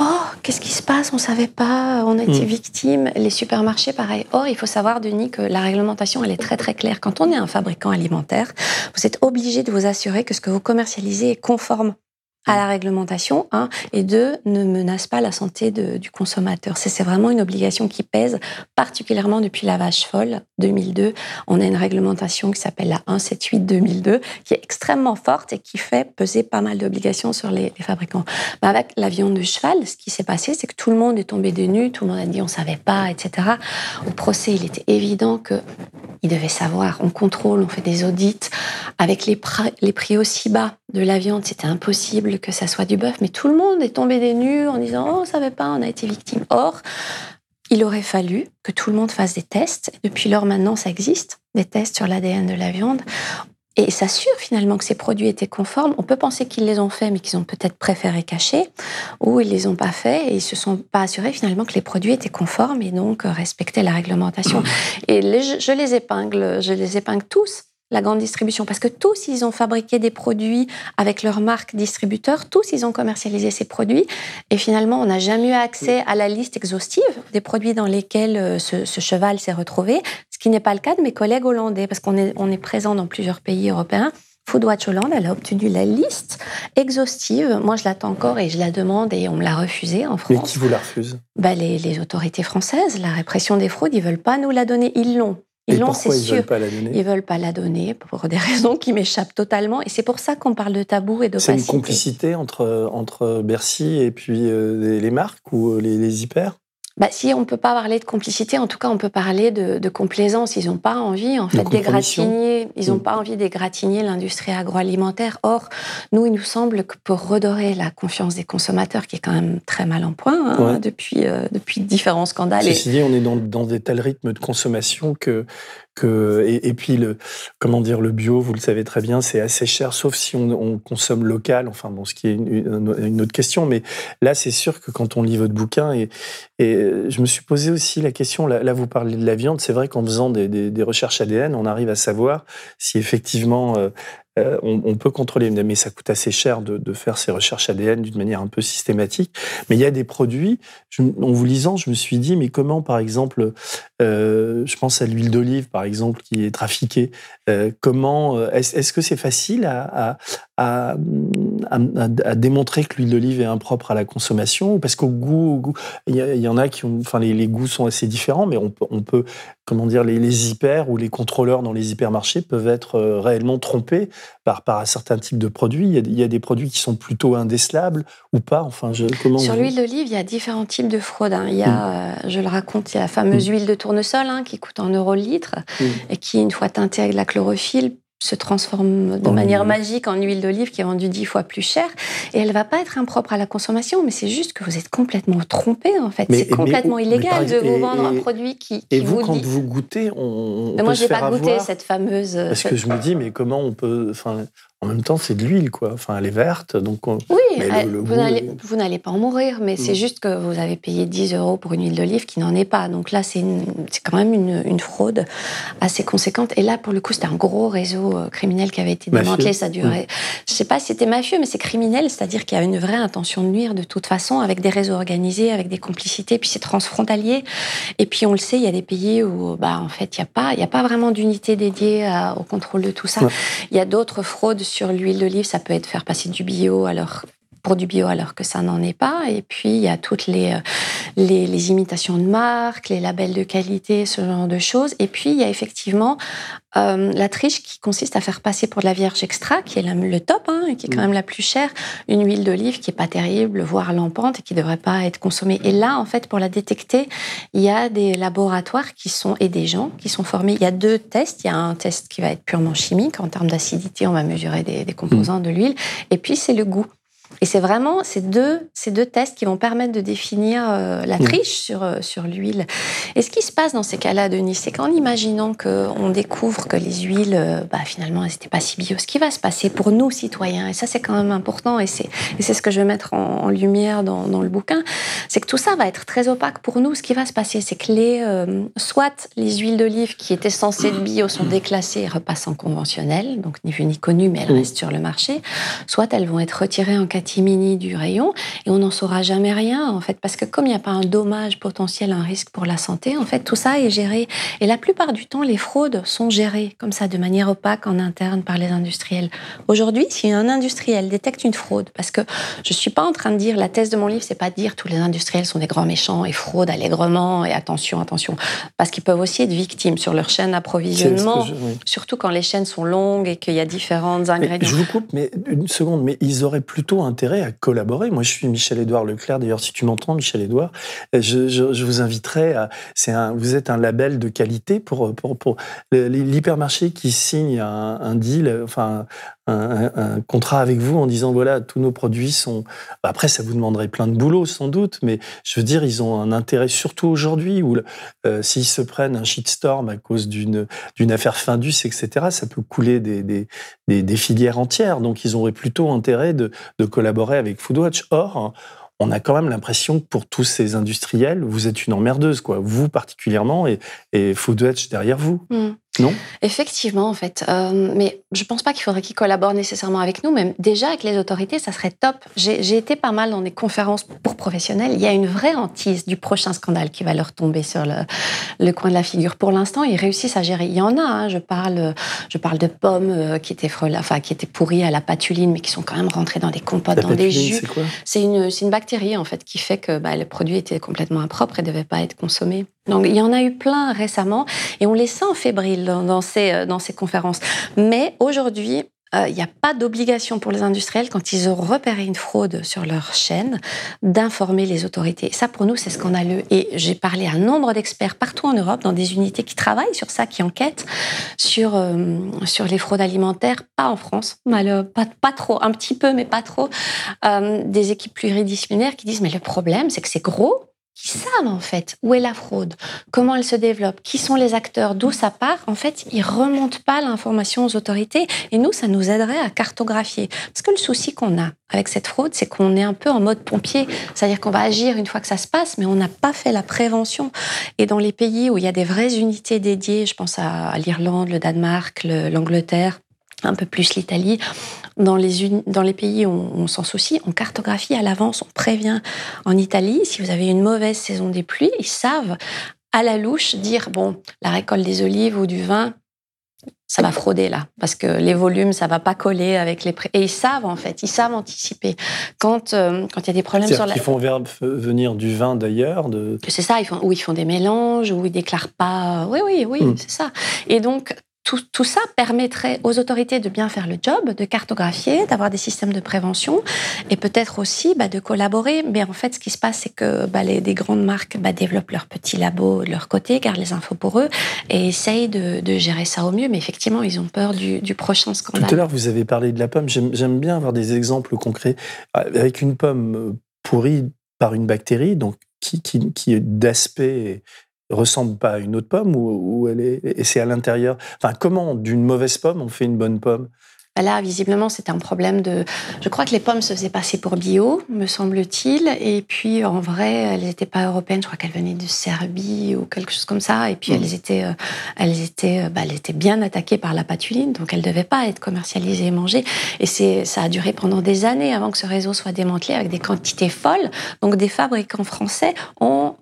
Oh, qu'est-ce qui se passe? On ne savait pas, on a été mm. victime. Les supermarchés, pareil. Or, il faut savoir, Denis, que la réglementation, elle est très très claire. Quand on est un fabricant alimentaire, vous êtes obligé de vous assurer que ce que vous commercialisez est conforme à la réglementation, un, et deux, ne menace pas la santé du consommateur. C'est vraiment une obligation qui pèse, particulièrement depuis la vache folle 2002. On a une réglementation qui s'appelle la 178-2002, qui est extrêmement forte et qui fait peser pas mal d'obligations sur les, fabricants. Mais avec la viande de cheval, ce qui s'est passé, c'est que tout le monde est tombé des nues, tout le monde a dit on savait pas, etc. Au procès, il était évident que il devait savoir. On contrôle, on fait des audits. Avec les, prix aussi bas de la viande, c'était impossible que ça soit du bœuf. Mais tout le monde est tombé des nues en disant Oh, on savait pas, on a été victime. Or, il aurait fallu que tout le monde fasse des tests. Depuis lors, maintenant, ça existe, des tests sur l'ADN de la viande. Et s'assure finalement que ces produits étaient conformes. On peut penser qu'ils les ont faits, mais qu'ils ont peut-être préféré cacher, ou ils les ont pas faits et ils se sont pas assurés finalement que les produits étaient conformes et donc respectaient la réglementation. Et je les épingle, je les épingle tous la grande distribution, parce que tous, ils ont fabriqué des produits avec leur marque distributeur, tous, ils ont commercialisé ces produits, et finalement, on n'a jamais eu accès à la liste exhaustive des produits dans lesquels euh, ce, cheval s'est retrouvé, ce qui n'est pas le cas de mes collègues hollandais, parce qu'on est, on est présent dans plusieurs pays européens. Foodwatch Hollande, elle a obtenu la liste exhaustive. Moi, je l'attends encore et je la demande et on me l'a refusée en France. Mais qui vous la refuse? Bah, les, les, autorités françaises, la répression des fraudes, ils veulent pas nous la donner. Ils l'ont. Ils pourquoi ils ne veulent pas la donner Ils veulent pas la donner pour des raisons qui m'échappent totalement. Et c'est pour ça qu'on parle de tabou et d'opacité. C'est une complicité entre, entre Bercy et puis euh, les, marques ou euh, les, les hyper? Bah, si on ne peut pas parler de complicité, en tout cas, on peut parler de, complaisance. Ils n'ont pas envie, en fait, d'égratigner. Ils n'ont mm. pas envie d'égratigner l'industrie agroalimentaire. Or, nous, il nous semble que pour redorer la confiance des consommateurs, qui est quand même très mal en point hein, depuis, euh, depuis différents scandales. Ceci dit, on est dans, dans des tels rythmes de consommation que et, puis le comment dire le bio, vous le savez très bien, c'est assez cher, sauf si on, consomme local. Enfin bon, ce qui est une, autre question, mais là c'est sûr que quand on lit votre bouquin et, et je me suis posé aussi la question. Là, vous parlez de la viande, c'est vrai qu'en faisant des, des, recherches ADN, on arrive à savoir si effectivement euh, euh, on, peut contrôler, mais ça coûte assez cher de, faire ces recherches ADN d'une manière un peu systématique. Mais il y a des produits, en vous lisant, je me suis dit, mais comment, par exemple, euh, je pense à l'huile d'olive, par exemple, qui est trafiquée, euh, comment, est-ce que c'est facile à, à, démontrer que l'huile d'olive est impropre à la consommation Parce qu'au goût, il y, en a qui ont, enfin, les, goûts sont assez différents, mais on, on peut, comment dire, les, les hyper ou les contrôleurs dans les hypermarchés peuvent être réellement trompés par, par un certain type de produits. Il y, a, des produits qui sont plutôt indécelables ou pas. Enfin, je, comment Sur l'huile d'olive, il y a différents types de fraudes. Hein. Il y a, mm. euh, je le raconte, il y a la fameuse mm. huile de tournesol hein, qui coûte en euro le litre mm. et qui, une fois teintée avec de la chlorophylle, se transforme de manière magique en huile d'olive qui est vendue dix fois plus cher et elle va pas être impropre à la consommation mais c'est juste que vous êtes complètement trompé en fait. C'est complètement illégal de vous vendre un produit qui, et vous, quand vous goûtez on, mais moi j'ai pas goûté cette fameuse parce que je me dis mais comment on peut enfin en même temps, c'est de l'huile, quoi. Enfin, elle est verte, donc. Oui, vous n'allez pas en mourir, mais c'est juste que vous avez payé 10 euros pour une huile d'olive qui n'en est pas. Donc là, c'est quand même une, fraude assez conséquente. Et là, pour le coup, c'était un gros réseau euh, criminel qui avait été démantelé. Ça durait. Je sais pas si c'était mafieux, mais c'est criminel, c'est-à-dire qu'il y a une vraie intention de nuire de toute façon, avec des réseaux organisés, avec des complicités. Puis c'est transfrontalier. Et puis on le sait, il y a des pays où, bah, en fait, il n'y a pas, il a pas vraiment d'unité dédiée au contrôle de tout ça. Il y a d'autres fraudes sur l'huile d'olive, ça peut être faire passer du bio alors pour du bio alors que ça n'en est pas. Et puis, il y a toutes les, euh, les, imitations de marques, les labels de qualité, ce genre de choses. Et puis, il y a effectivement euh, la triche qui consiste à faire passer pour de la vierge extra, qui est le top, hein, et qui est quand mm. même la plus chère, une huile d'olive qui est pas terrible, voire lampante, et qui devrait pas être consommée. Et là, en fait, pour la détecter, il y a des laboratoires qui sont, et des gens qui sont formés. Il y a deux tests. Il y a un test qui va être purement chimique. En termes d'acidité, on va mesurer des, des composants mm. de l'huile. Et puis, c'est le goût. Et c'est vraiment ces deux, ces deux tests qui vont permettre de définir euh, la triche sur, euh, sur l'huile. Et ce qui se passe dans ces cas-là, Denis, c'est qu'en imaginant qu'on découvre que les huiles, euh, bah, finalement, elles n'étaient pas si bio, ce qui va se passer pour nous, citoyens, et ça c'est quand même important, et c'est, ce que je vais mettre en, lumière dans, dans, le bouquin, c'est que tout ça va être très opaque pour nous. Ce qui va se passer, c'est que les, soit les huiles d'olive qui étaient censées être bio sont déclassées et repassent en conventionnel, donc ni vu ni connu, mais elles restent sur le marché, soit elles vont être retirées en catimini du rayon et on n'en saura jamais rien en fait parce que comme il n'y a pas un dommage potentiel, un risque pour la santé, en fait tout ça est géré et la plupart du temps les fraudes sont gérées comme ça de manière opaque en interne par les industriels. Aujourd'hui, si un industriel détecte une fraude, parce que je suis pas en train de dire la thèse de mon livre, c'est pas de dire tous les industriels sont des grands méchants et fraudent allègrement et attention, attention, parce qu'ils peuvent aussi être victimes sur leur chaîne d'approvisionnement, surtout quand les chaînes sont longues et qu'il y a différentes ingrédients. je vous coupe, mais une seconde, mais ils auraient plutôt à collaborer. Moi, je suis Michel-Édouard Leclerc. D'ailleurs, si tu m'entends, Michel-Édouard, je, vous inviterai à. Un, vous êtes un label de qualité pour, pour, pour l'hypermarché qui signe un, un deal, enfin, un, contrat avec vous en disant voilà, tous nos produits sont. Bah, après, ça vous demanderait plein de boulot, sans doute, mais je veux dire, ils ont un intérêt, surtout aujourd'hui, où euh, s'ils se prennent un shitstorm à cause d'une affaire Findus, etc., ça peut couler des, des, filières entières. Donc, ils auraient plutôt intérêt de, de collaborer avec Foodwatch. Or, on a quand même l'impression que pour tous ces industriels, vous êtes une emmerdeuse, quoi. Vous particulièrement et, et Foodwatch derrière vous. Mm. Non? Effectivement, en fait. Euh, mais je ne pense pas qu'il faudrait qu'ils collaborent nécessairement avec nous, mais déjà avec les autorités, ça serait top. J'ai été pas mal dans des conférences pour professionnels. Il y a une vraie hantise du prochain scandale qui va leur tomber sur le, coin de la figure. Pour l'instant, ils réussissent à gérer. Il y en a. Hein. je parle, je parle de pommes euh, qui étaient enfin qui étaient pourries à la patuline, mais qui sont quand même rentrées dans des compotes, dans des jus. C'est une, une bactérie en fait qui fait que bah, le produit était complètement impropre et devait pas être consommé. Donc il y en a eu plein récemment et on les sent fébriles dans, ces, euh, dans ces conférences. Mais aujourd'hui, euh, il n'y a pas d'obligation pour les industriels, quand ils ont repéré une fraude sur leur chaîne, d'informer les autorités. Ça, pour nous, c'est scandaleux. Et j'ai parlé à un nombre d'experts partout en Europe, dans des unités qui travaillent sur ça, qui enquêtent sur, euh, sur les fraudes alimentaires, pas en France, pas, pas trop, un petit peu, mais pas trop. des équipes pluridisciplinaires qui disent, mais le problème, c'est que c'est gros, qui savent en fait où est la fraude, comment elle se développe, qui sont les acteurs, d'où ça part, en fait, ils remontent pas l'information aux autorités. Et nous, ça nous aiderait à cartographier. Parce que le souci qu'on a avec cette fraude, c'est qu'on est un peu en mode pompier. C'est-à-dire qu'on va agir une fois que ça se passe, mais on n'a pas fait la prévention. Et dans les pays où il y a des vraies unités dédiées, je pense à l'Irlande, le Danemark, l'Angleterre, un peu plus l'Italie. Dans les, dans les pays où on, s'en soucie, on cartographie à l'avance, on prévient. En Italie, si vous avez une mauvaise saison des pluies, ils savent à la louche dire bon, la récolte des olives ou du vin, ça va frauder là, parce que les volumes, ça va pas coller avec les prix. Et ils savent en fait, ils savent anticiper. Quand euh, quand il y a des problèmes sur la. Ils font venir du vin d'ailleurs. De... C'est ça, ils font, ou ils font des mélanges, ou ils déclarent pas. Oui, oui, oui, hmm. c'est ça. Et donc tout, ça permettrait aux autorités de bien faire le job, de cartographier, d'avoir des systèmes de prévention et peut-être aussi bah, de collaborer. Mais en fait, ce qui se passe, c'est que bah, les, des grandes marques bah, développent leurs petits labos de leur côté, gardent les infos pour eux et essayent de, gérer ça au mieux. Mais effectivement, ils ont peur du, prochain scandale. Tout à l'heure, vous avez parlé de la pomme. J'aime bien avoir des exemples concrets. Avec une pomme pourrie par une bactérie, donc qui, qui, qui d'aspect ressemble pas à une autre pomme ou, elle est et c'est à l'intérieur. Enfin, comment d'une mauvaise pomme on fait une bonne pomme? Là, visiblement, c'était un problème de. Je crois que les pommes se faisaient passer pour bio, me semble-t-il. Et puis, en vrai, elles n'étaient pas européennes. Je crois qu'elles venaient de Serbie ou quelque chose comme ça. Et puis, elles mmh. étaient, euh, elles étaient, euh, bah, elles étaient bien attaquées par la patuline, donc elles ne devaient pas être commercialisées et mangées. Et c'est, ça a duré pendant des années avant que ce réseau soit démantelé avec des quantités folles. Donc, des fabricants français ont,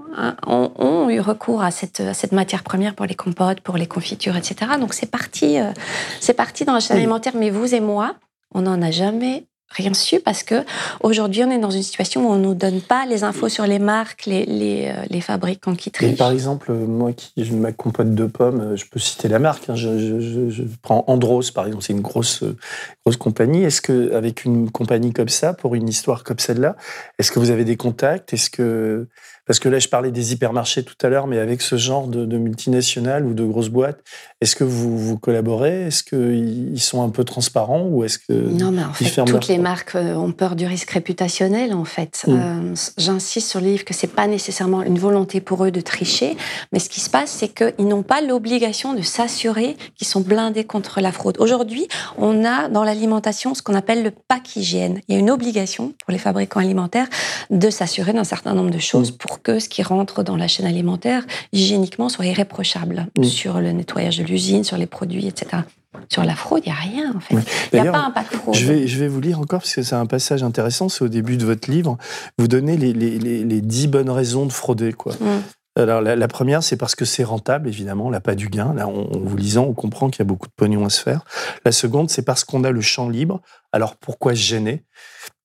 ont, ont eu recours à cette, à cette matière première pour les compotes, pour les confitures, etc. Donc, c'est parti, euh, c'est parti dans la chaîne alimentaire. Mais vous et moi, on n'en a jamais rien su parce que aujourd'hui on est dans une situation où on nous donne pas les infos sur les marques, les, les, euh, les fabricants qui trichent. par exemple, moi qui je ma compote de pommes, euh, je peux citer la marque. Hein, je, je, prends Andros par exemple, c'est une grosse euh, grosse compagnie. Est-ce que avec une compagnie comme ça, pour une histoire comme celle-là, est-ce que vous avez des contacts? Est-ce que parce que là, je parlais des hypermarchés tout à l'heure, mais avec ce genre de, multinationales ou de grosses boîtes, est-ce que vous, vous collaborez? Est-ce qu'ils sont un peu transparents ou est-ce que non, mais en fait, toutes les marques euh, ont peur du risque réputationnel. En fait, mm. euh, j'insiste sur le livre que c'est pas nécessairement une volonté pour eux de tricher, mais ce qui se passe, c'est qu'ils n'ont pas l'obligation de s'assurer qu'ils sont blindés contre la fraude. Aujourd'hui, on a dans l'alimentation ce qu'on appelle le pack hygiène. Il y a une obligation pour les fabricants alimentaires de s'assurer d'un certain nombre de choses mm. pour que ce qui rentre dans la chaîne alimentaire, hygiéniquement, soit irréprochable mm. sur le nettoyage de l'usine, sur les produits, etc. Sur la fraude, il n'y a rien, en fait. Il n'y a pas un pack fraude. Je vais, je vais vous lire encore, parce que c'est un passage intéressant, c'est au début de votre livre. Vous donnez les, les, les, 10 bonnes raisons de frauder, quoi. Mm. Alors, la, première, c'est parce que c'est rentable, évidemment, là, pas du gain. Là, en vous lisant, on comprend qu'il y a beaucoup de pognon à se faire. La seconde, c'est parce qu'on a le champ libre. Alors, pourquoi se gêner?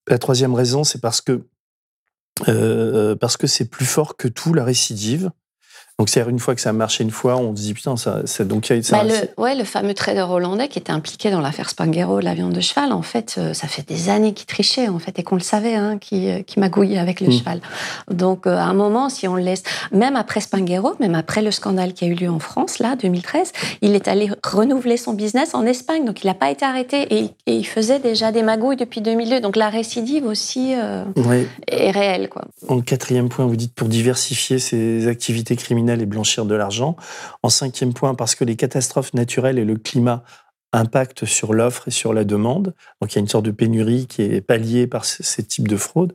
La troisième raison, c'est parce que parce que c'est plus fort que tout la récidive. Donc, c'est une fois que ça a marché une fois, on se dit putain, ça. ça donc, ça, bah, le, ouais, le fameux trader hollandais qui était impliqué dans l'affaire Spanghero, la viande de cheval, en fait, euh, ça fait des années qu'il trichait, en fait, et qu'on le savait, hein, qui, euh, qui magouillait avec le mm. cheval. Donc, euh, à un moment, si on le laisse, même après Spanghero, même après le scandale qui a eu lieu en France, là, 2013, il est allé renouveler son business en Espagne. Donc, il n'a pas été arrêté et, il faisait déjà des magouilles depuis 2002. Donc, la récidive aussi est réelle, quoi. En quatrième point, vous dites pour diversifier ses activités criminelles et blanchir de l'argent. En cinquième point, parce que les catastrophes naturelles et le climat impactent sur l'offre et sur la demande. Donc il y a une sorte de pénurie qui est palliée par ces types de fraudes.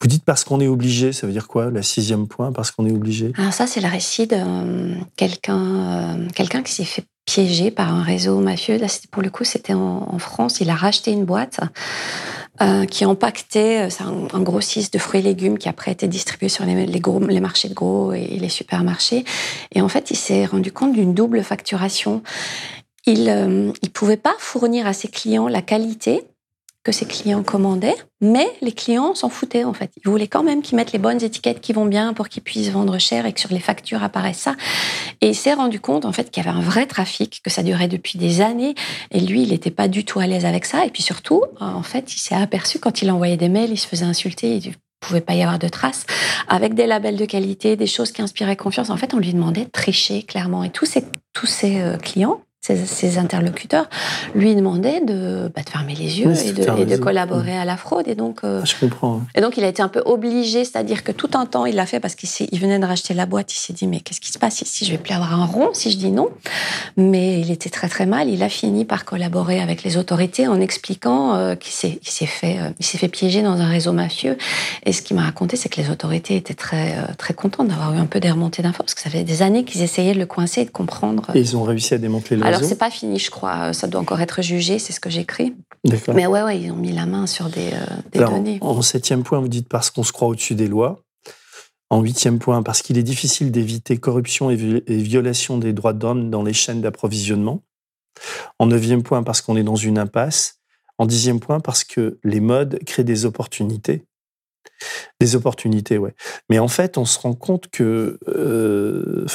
Vous dites parce qu'on est obligé, ça veut dire quoi, la sixième point, parce qu'on est obligé? Alors ça, c'est le récit de euh, quelqu'un euh, quelqu'un qui s'est fait piéger par un réseau mafieux. Là, pour le coup, c'était en, France. Il a racheté une boîte euh, qui empaquetait, c'est un, grossiste de fruits et légumes qui après été distribué sur les, les, gros, les marchés de gros et les supermarchés. Et en fait, il s'est rendu compte d'une double facturation. Il ne pouvait pas fournir à ses clients la qualité que ses clients commandaient, mais les clients s'en foutaient en fait. Ils voulaient quand même qu'ils mettent les bonnes étiquettes qui vont bien pour qu'ils puissent vendre cher et que sur les factures apparaisse ça. Et il s'est rendu compte en fait qu'il y avait un vrai trafic, que ça durait depuis des années, et lui il n'était pas du tout à l'aise avec ça. Et puis surtout, en fait, il s'est aperçu quand il envoyait des mails, il se faisait insulter, il pouvait pas y avoir de traces, avec des labels de qualité, des choses qui inspiraient confiance. En fait, on lui demandait de tricher clairement. Et tous ces, tous ces euh, clients ses, interlocuteurs, lui demandaient de, bah, de fermer les yeux et, de, collaborer à la fraude. Et donc, euh, ah, je comprends. Et donc, il a été un peu obligé, c'est-à-dire que tout un temps, il l'a fait parce qu'il il venait de racheter la boîte. Il s'est dit, mais qu'est-ce qui se passe ici? Je vais plus avoir un rond si je dis non. Mais il était très très mal. Il a fini par collaborer avec les autorités en expliquant euh, qu'il s'est fait, euh, il s'est fait piéger dans un réseau mafieux. Et ce qu'il m'a raconté, c'est que les autorités étaient très très contentes d'avoir eu un peu des remontées d'infos parce que ça fait des années qu'ils essayaient de le coincer et de comprendre. Et ils ont réussi à démanteler le c'est pas fini, je crois. Ça doit encore être jugé, c'est ce que j'écris. Mais ouais, ouais, ils ont mis la main sur des, euh, données. En septième point, vous dites parce qu'on se croit au-dessus des lois. En huitième point, parce qu'il est difficile d'éviter corruption et, violation des droits de l'homme dans les chaînes d'approvisionnement. En neuvième point, parce qu'on est dans une impasse. En dixième point, parce que les modes créent des opportunités. Des opportunités, ouais. Mais en fait, on se rend compte que, euh,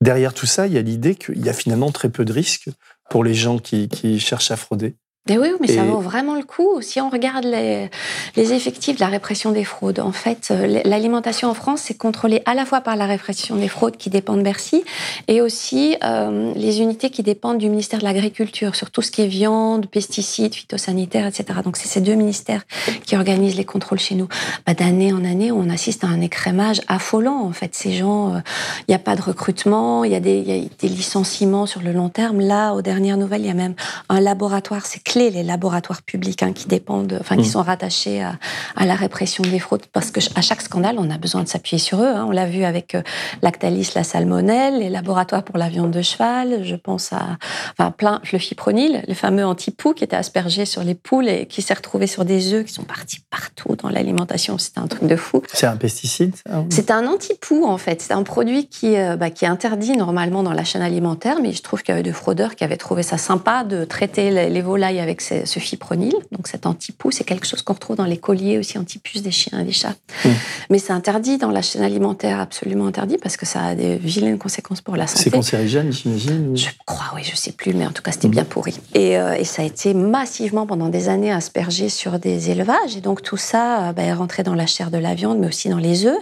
derrière tout ça, il y a l'idée qu'il y a finalement très peu de risques pour les gens qui cherchent à frauder. Et oui, mais ça vaut vraiment le coup. Si on regarde les, les, effectifs de la répression des fraudes, en fait, euh, l'alimentation en France, c'est contrôlé à la fois par la répression des fraudes qui dépend de Bercy et aussi euh, les unités qui dépendent du ministère de l'Agriculture sur tout ce qui est viande, pesticides, phytosanitaires, etc. Donc, c'est ces deux ministères qui organisent les contrôles chez nous. Bah, D'année en année, on assiste à un écrémage affolant. En fait, ces gens, il euh, n'y a pas de recrutement, il y, y, a des licenciements sur le long terme. Là, aux dernières nouvelles, il y a même un laboratoire, c'est les laboratoires publics hein, qui dépendent, enfin, qui mm. sont rattachés à, la répression des fraudes, parce que à chaque scandale, on a besoin de s'appuyer sur eux. Hein. On l'a vu avec euh, Lactalis, la salmonelle, les laboratoires pour la viande de cheval. Je pense à, enfin, plein, le fipronil, le fameux anti-poux qui était aspergé sur les poules et qui s'est retrouvé sur des œufs qui sont partis partout dans l'alimentation. C'était un truc de fou. C'est un pesticide C'est un anti-poux, en fait. C'est un produit qui, euh, bah, qui est interdit normalement dans la chaîne alimentaire, mais je trouve qu'il y avait des fraudeurs qui avaient trouvé ça sympa de traiter les volailles avec ce fipronil, donc cet antipou, c'est quelque chose qu'on retrouve dans les colliers aussi antipuces des chiens et des chats. Mmh. Mais c'est interdit dans la chaîne alimentaire, absolument interdit, parce que ça a des vilaines conséquences pour la santé. C'est cancérigène, j'imagine Je crois, oui, je sais plus, mais en tout cas, c'était bien pourri. Et, euh, et, ça a été massivement, pendant des années, aspergé sur des élevages. Et donc, tout ça euh, bah, est rentré dans la chair de la viande, mais aussi dans les œufs.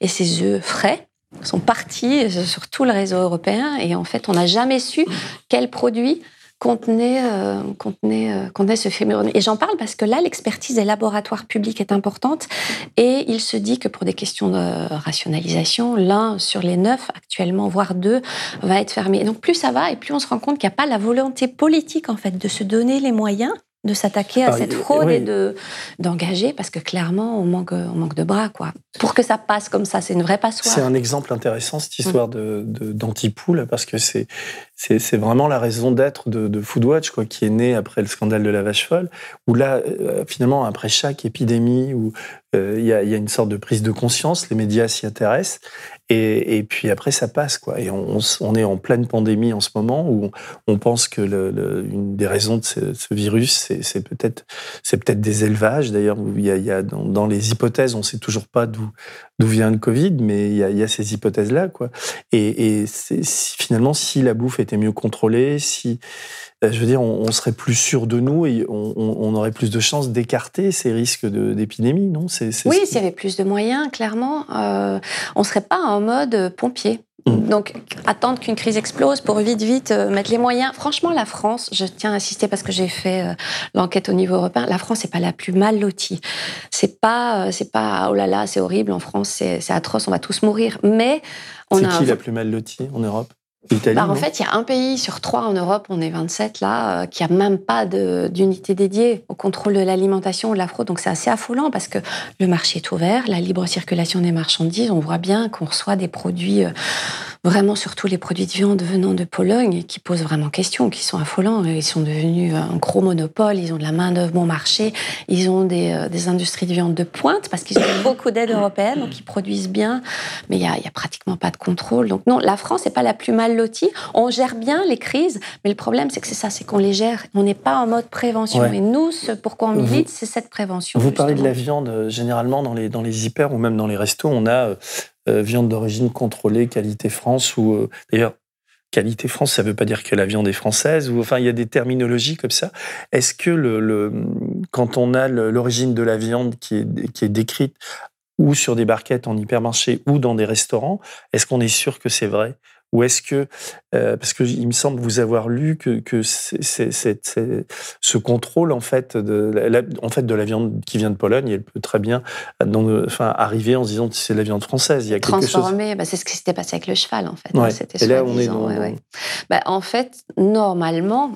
Et ces œufs frais, sont partis sur tout le réseau européen et en fait, on n'a jamais su quel produit contenait, euh, contenait, euh, contenait ce fémur. Et j'en parle parce que là, l'expertise des laboratoires publics est importante et il se dit que pour des questions de rationalisation, l'un sur les neuf actuellement, voire deux, va être fermé. donc plus ça va et plus on se rend compte qu'il n'y a pas la volonté politique en fait de se donner les moyens de s'attaquer à cette fraude et de d'engager parce que clairement on manque on manque de bras quoi pour que ça passe comme ça c'est une vraie passoire c'est un exemple intéressant cette histoire mm. de d'antipoule parce que c'est c'est vraiment la raison d'être de, de, Foodwatch quoi qui est né après le scandale de la vache folle où là euh, finalement après chaque épidémie où euh, il y, a, y, a, une sorte de prise de conscience les médias s'y intéressent et, puis après, ça passe, quoi. Et on, est en pleine pandémie en ce moment où on pense que le, une des raisons de ce, virus, c'est peut-être peut-être des élevages. D'ailleurs, il y a, dans, les hypothèses, on sait toujours pas d'où vient le Covid, mais il y a, ces hypothèses-là, quoi. Et, finalement, si la bouffe était mieux contrôlée, si je veux dire, on, serait plus sûr de nous et on, aurait plus de chances d'écarter ces risques d'épidémie, non? Oui, s'il y avait plus de moyens, clairement, euh, on ne serait pas en mode pompier. Mmh. Donc, attendre qu'une crise explose pour vite, vite euh, mettre les moyens. Franchement, la France, je tiens à insister parce que j'ai fait l'enquête au niveau européen, la France n'est pas la plus mal lotie. C'est pas, c'est pas, oh là là, c'est horrible en France, c'est atroce, on va tous mourir. Mais on a. C'est qui la plus mal lotie en Europe? Bah, en fait, il y a un pays sur trois en Europe, on est 27 là, euh, qui a même pas d'unité dédiée au contrôle de l'alimentation ou de la fraude. Donc c'est assez affolant parce que le marché est ouvert, la libre circulation des marchandises, on voit bien qu'on reçoit des produits euh, vraiment surtout les produits de viande venant de Pologne qui posent vraiment question, qui sont affolants. Ils sont devenus un gros monopole, ils ont de la main-d'œuvre bon marché, ils ont des, euh, des, industries de viande de pointe parce qu'ils ont beaucoup d'aide européenne, donc ils produisent bien, mais il n'y a, a, pratiquement pas de contrôle. Donc non, la France n'est pas la plus mal On gère bien les crises, mais le problème, c'est que c'est ça, c'est qu'on les gère. On n'est pas en mode prévention. Et nous, ce pourquoi on milite, c'est cette prévention. Vous parlez de la viande, euh, généralement, dans les, dans les hyper ou même dans les restos, on a euh, euh, viande d'origine contrôlée, qualité France, ou euh, d'ailleurs, qualité France, ça ne veut pas dire que la viande est française, ou enfin, il y a des terminologies comme ça. Est-ce que le, quand on a l'origine de la viande qui est, qui est décrite ou sur des barquettes en hypermarché ou dans des restaurants, est-ce qu'on est sûr que c'est vrai? Ou est-ce que, euh, parce qu'il me semble vous avoir lu que, que c'est, ce contrôle en fait, de la, en fait de la viande qui vient de Pologne, elle peut très bien enfin, arriver en se disant que c'est la viande française. Il y a Transformé, bah, c'est ce qui s'était passé avec le cheval en fait. Hein, Et là, on est dans... Bah, en fait, normalement,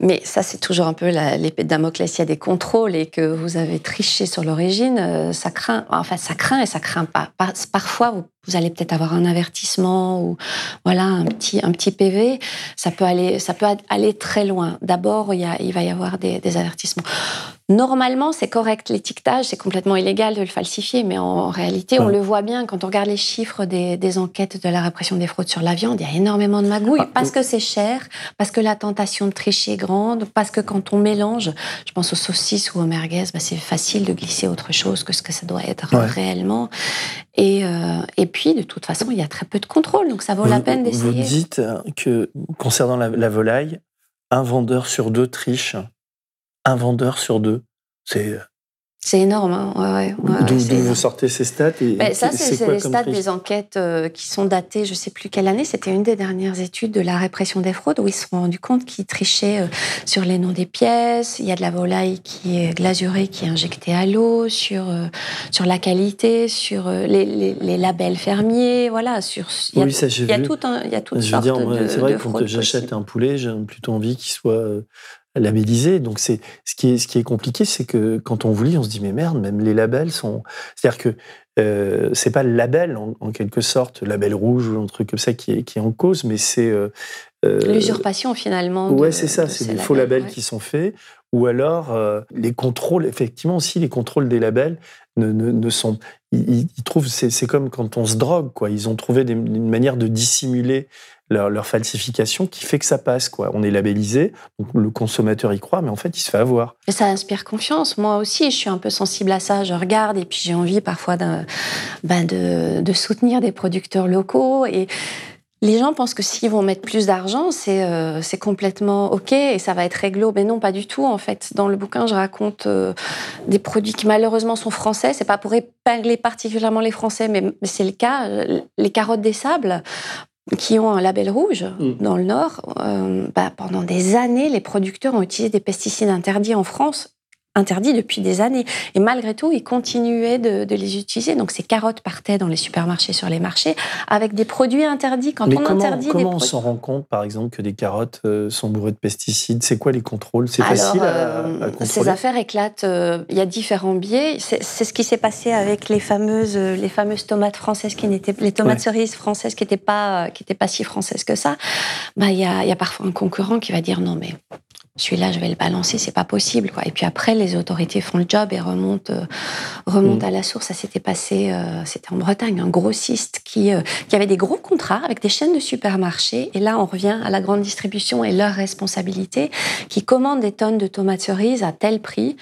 mais ça c'est toujours un peu l'épée de Damoclès, il y a des contrôles et que vous avez triché sur l'origine, euh, ça craint, enfin ça craint et ça craint pas. Parfois, vous vous allez peut-être avoir un avertissement ou voilà un petit un petit PV. Ça peut aller ça peut aller très loin. D'abord, il, il va y avoir des, des avertissements. Normalement, c'est correct. L'étiquetage, c'est complètement illégal de le falsifier, mais en, réalité, on le voit bien quand on regarde les chiffres des, des, enquêtes de la répression des fraudes sur la viande. Il y a énormément de magouilles ah, parce que c'est cher, parce que la tentation de tricher est grande, parce que quand on mélange, je pense aux saucisses ou aux merguez, bah, c'est facile de glisser autre chose que ce que ça doit être réellement. Et, euh, et puis, de toute façon, il y a très peu de contrôle, donc ça vaut la peine d'essayer. Vous dites que concernant la, la volaille, un vendeur sur deux triche un vendeur sur deux. C'est euh, c'est énorme, hein ouais, ouais, D'où vous sortez ces stats et, ben, Ça, c'est les stats des enquêtes euh, qui sont datées, je ne sais plus quelle année. C'était une des dernières études de la répression des fraudes où ils se sont rendus compte qu'ils trichaient euh, sur les noms des pièces. Il y a de la volaille qui est glazurée, qui est injectée à l'eau, sur, sur la qualité, sur les, les, labels fermiers. Voilà, sur, il y a, oui, ça, il y a tout un, il y a toutes je veux dire, C'est vrai, quand j'achète un poulet, j'ai plutôt envie qu'il soit labellisé. Donc c'est ce qui est ce qui est compliqué, c'est que quand on vous lit, on se dit mais merde, même les labels sont. C'est-à-dire que euh, c'est pas le label en, quelque sorte, label rouge ou un truc comme ça qui est qui est en cause, mais c'est euh, euh l'usurpation finalement. Ouais, c'est ça, c'est des faux labels qui sont faits. Ou alors euh, les contrôles, effectivement aussi les contrôles des labels ne, ne, sont, ils, trouvent, c'est comme quand on se drogue, quoi. Ils ont trouvé une manière de dissimuler leur, falsification qui fait que ça passe. Quoi. On est labellisé, le consommateur y croit, mais en fait, il se fait avoir. Et ça inspire confiance. Moi aussi, je suis un peu sensible à ça. Je regarde et puis j'ai envie parfois ben de, de, soutenir des producteurs locaux. Et les gens pensent que s'ils vont mettre plus d'argent, c'est euh, complètement OK et ça va être réglo. Mais non, pas du tout, en fait. Dans le bouquin, je raconte euh, des produits qui malheureusement sont français. C'est pas pour épingler particulièrement les Français, mais c'est le cas. Les carottes des sables, qui ont un label rouge mm. dans le Nord, euh, bah, pendant des années, les producteurs ont utilisé des pesticides interdits en France interdit depuis des années. Et malgré tout, ils continuaient de, les utiliser. Donc ces carottes partaient dans les supermarchés, sur les marchés, avec des produits interdits. Quand on comment, interdit comment on s'en rend compte, par exemple, que des carottes euh, sont bourrées de pesticides? C'est quoi les contrôles? C'est facile à, euh, contrôler Ces affaires éclatent. Euh, il y a différents biais. C'est ce qui s'est passé avec les fameuses, les fameuses tomates françaises qui n'étaient, les tomates cerises françaises qui n'étaient pas, qui pas si françaises que ça. Bah, il y a, y a parfois un concurrent qui va dire non mais celui-là, je vais le balancer, c'est pas possible. Quoi. Et puis après, les autorités font le job et remontent, euh, remontent mm. à la source. Ça s'était passé, euh, c'était en Bretagne, un grossiste qui, euh, qui avait des gros contrats avec des chaînes de supermarchés. Et là, on revient à la grande distribution et leur responsabilité, qui commande des tonnes de tomates cerises à tel prix.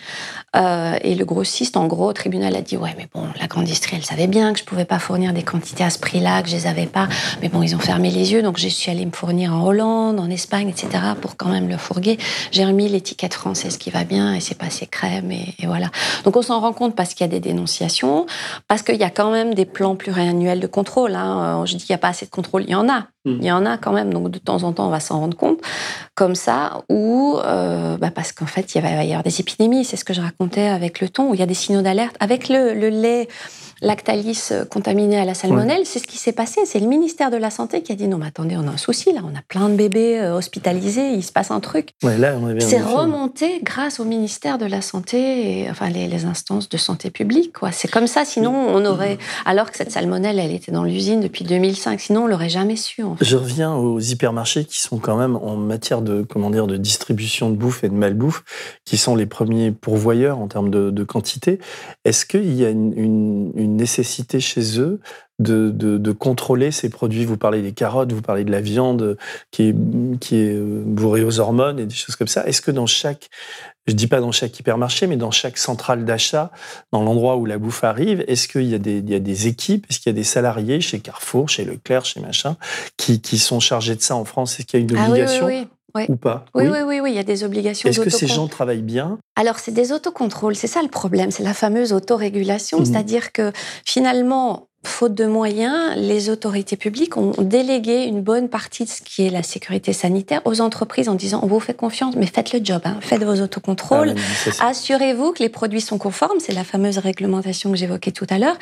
et le grossiste, en gros, au tribunal a dit ouais, mais bon, la grande distribution, elle savait bien que je pouvais pas fournir des quantités à ce prix-là, que je les avais pas. Mais bon, ils ont fermé les yeux, donc je suis allée me fournir en Hollande, en Espagne, etc., pour quand même le fourguer j'ai remis l'étiquette française qui va bien et c'est passé crème et, voilà. Donc on s'en rend compte parce qu'il y a des dénonciations, parce qu'il y a quand même des plans pluriannuels de contrôle. Hein. Je dis qu'il n'y a pas assez de contrôle, il y en a. Hmm. Il y en a quand même, donc de temps en temps on va s'en rendre compte, comme ça, ou euh, bah parce qu'en fait il va y avoir des épidémies, c'est ce que je racontais avec le thon, où il y a des signaux d'alerte. Avec le, le lait Lactalis euh, contaminé à la salmonelle, c'est ce qui s'est passé. C'est le ministère de la Santé qui a dit non, mais attendez, on a un souci là, on a plein de bébés euh, hospitalisés, il se passe un truc. c'est remonté grâce au ministère de la Santé et enfin les, instances de santé publique. C'est comme ça, sinon on aurait. Alors que cette salmonelle, elle était dans l'usine depuis 2005, sinon on l'aurait jamais su. Je reviens aux hypermarchés qui sont quand même en matière de comment dire de distribution de bouffe et de malbouffe, qui sont les premiers pourvoyeurs en termes de, quantité. Est-ce qu'il y a une une nécessité chez eux de, de, contrôler ces produits. Vous parlez des carottes, vous parlez de la viande qui est, qui est euh, bourrée aux hormones et des choses comme ça. Est-ce que dans chaque, je dis pas dans chaque hypermarché, mais dans chaque centrale d'achat, dans l'endroit où la bouffe arrive, est-ce qu'il y, a des, il y a des équipes, est-ce qu'il y a des salariés chez Carrefour, chez Leclerc, chez machin, qui, qui sont chargés de ça en France? Est-ce qu'il y a une obligation ah oui, oui, ou pas. Oui, oui, oui, oui, il y a des obligations. Est-ce que ces gens travaillent bien? Alors, c'est des autocontrôles, c'est ça le problème, c'est la fameuse autorégulation, mmh. c'est-à-dire que finalement, faute de moyens, les autorités publiques ont délégué une bonne partie de ce qui est la sécurité sanitaire aux entreprises en disant on vous fait confiance, mais faites le job, hein. faites vos autocontrôles, ah, assurez-vous que les produits sont conformes, c'est la fameuse réglementation que j'évoquais tout à l'heure.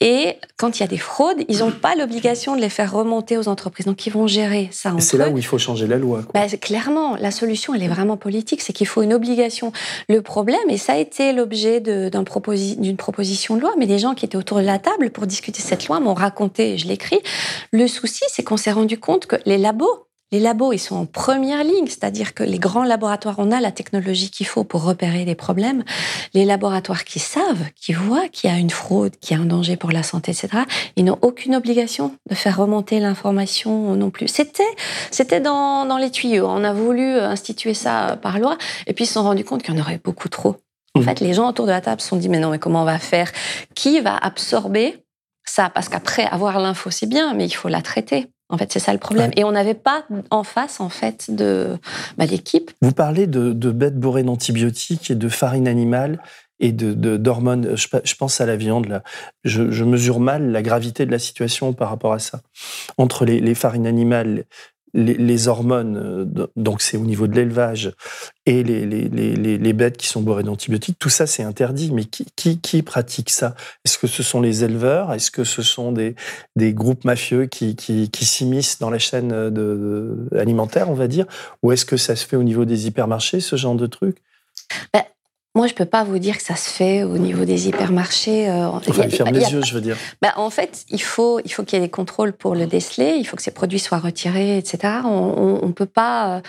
Et quand il y a des fraudes, ils n'ont pas l'obligation de les faire remonter aux entreprises, donc ils vont gérer ça. C'est là où il faut changer la loi. Bah, clairement, la solution, elle est vraiment politique, c'est qu'il faut une obligation. Le problème, et ça a été l'objet d'une proposition de loi, mais des gens qui étaient autour de la table pour discuter cette loi m'ont raconté, je l'écris. Le souci, c'est qu'on s'est rendu compte que les labos, les labos, ils sont en première ligne, c'est-à-dire que les grands laboratoires, on a la technologie qu'il faut pour repérer les problèmes. Les laboratoires qui savent, qui voient qu'il y a une fraude, qu'il y a un danger pour la santé, etc., ils n'ont aucune obligation de faire remonter l'information non plus. C'était, c'était dans, dans les tuyaux. On a voulu instituer ça par loi, et puis ils se sont rendus compte qu'il y en aurait beaucoup trop. En mmh. fait, les gens autour de la table se sont dit, mais non, mais comment on va faire? Qui va absorber ça, parce qu'après, avoir l'info, c'est bien, mais il faut la traiter. En fait, c'est ça le problème. Et on n'avait pas en face, en fait, de bah, l'équipe. Vous parlez de, bêtes bourrées d'antibiotiques et de farine animale et de d'hormones. Je, pense à la viande. Là. Je, mesure mal la gravité de la situation par rapport à ça. Entre les, les farines animales les, hormones, euh, donc c'est au niveau de l'élevage, et les, les, bêtes qui sont bourrées d'antibiotiques, tout ça c'est interdit. Mais qui, qui, pratique ça? Est-ce que ce sont les éleveurs? Est-ce que ce sont des, des groupes mafieux qui, qui, s'immiscent dans la chaîne de, alimentaire, on va dire? Ou est-ce que ça se fait au niveau des hypermarchés, ce genre de truc ben, moi, je peux pas vous dire que ça se fait au niveau des hypermarchés. Euh, enfin, il ferme les yeux, je veux dire. Bah, en fait, il faut, il faut qu'il y ait des contrôles pour le déceler. Il faut que ces produits soient retirés, etc. On, ne peut pas,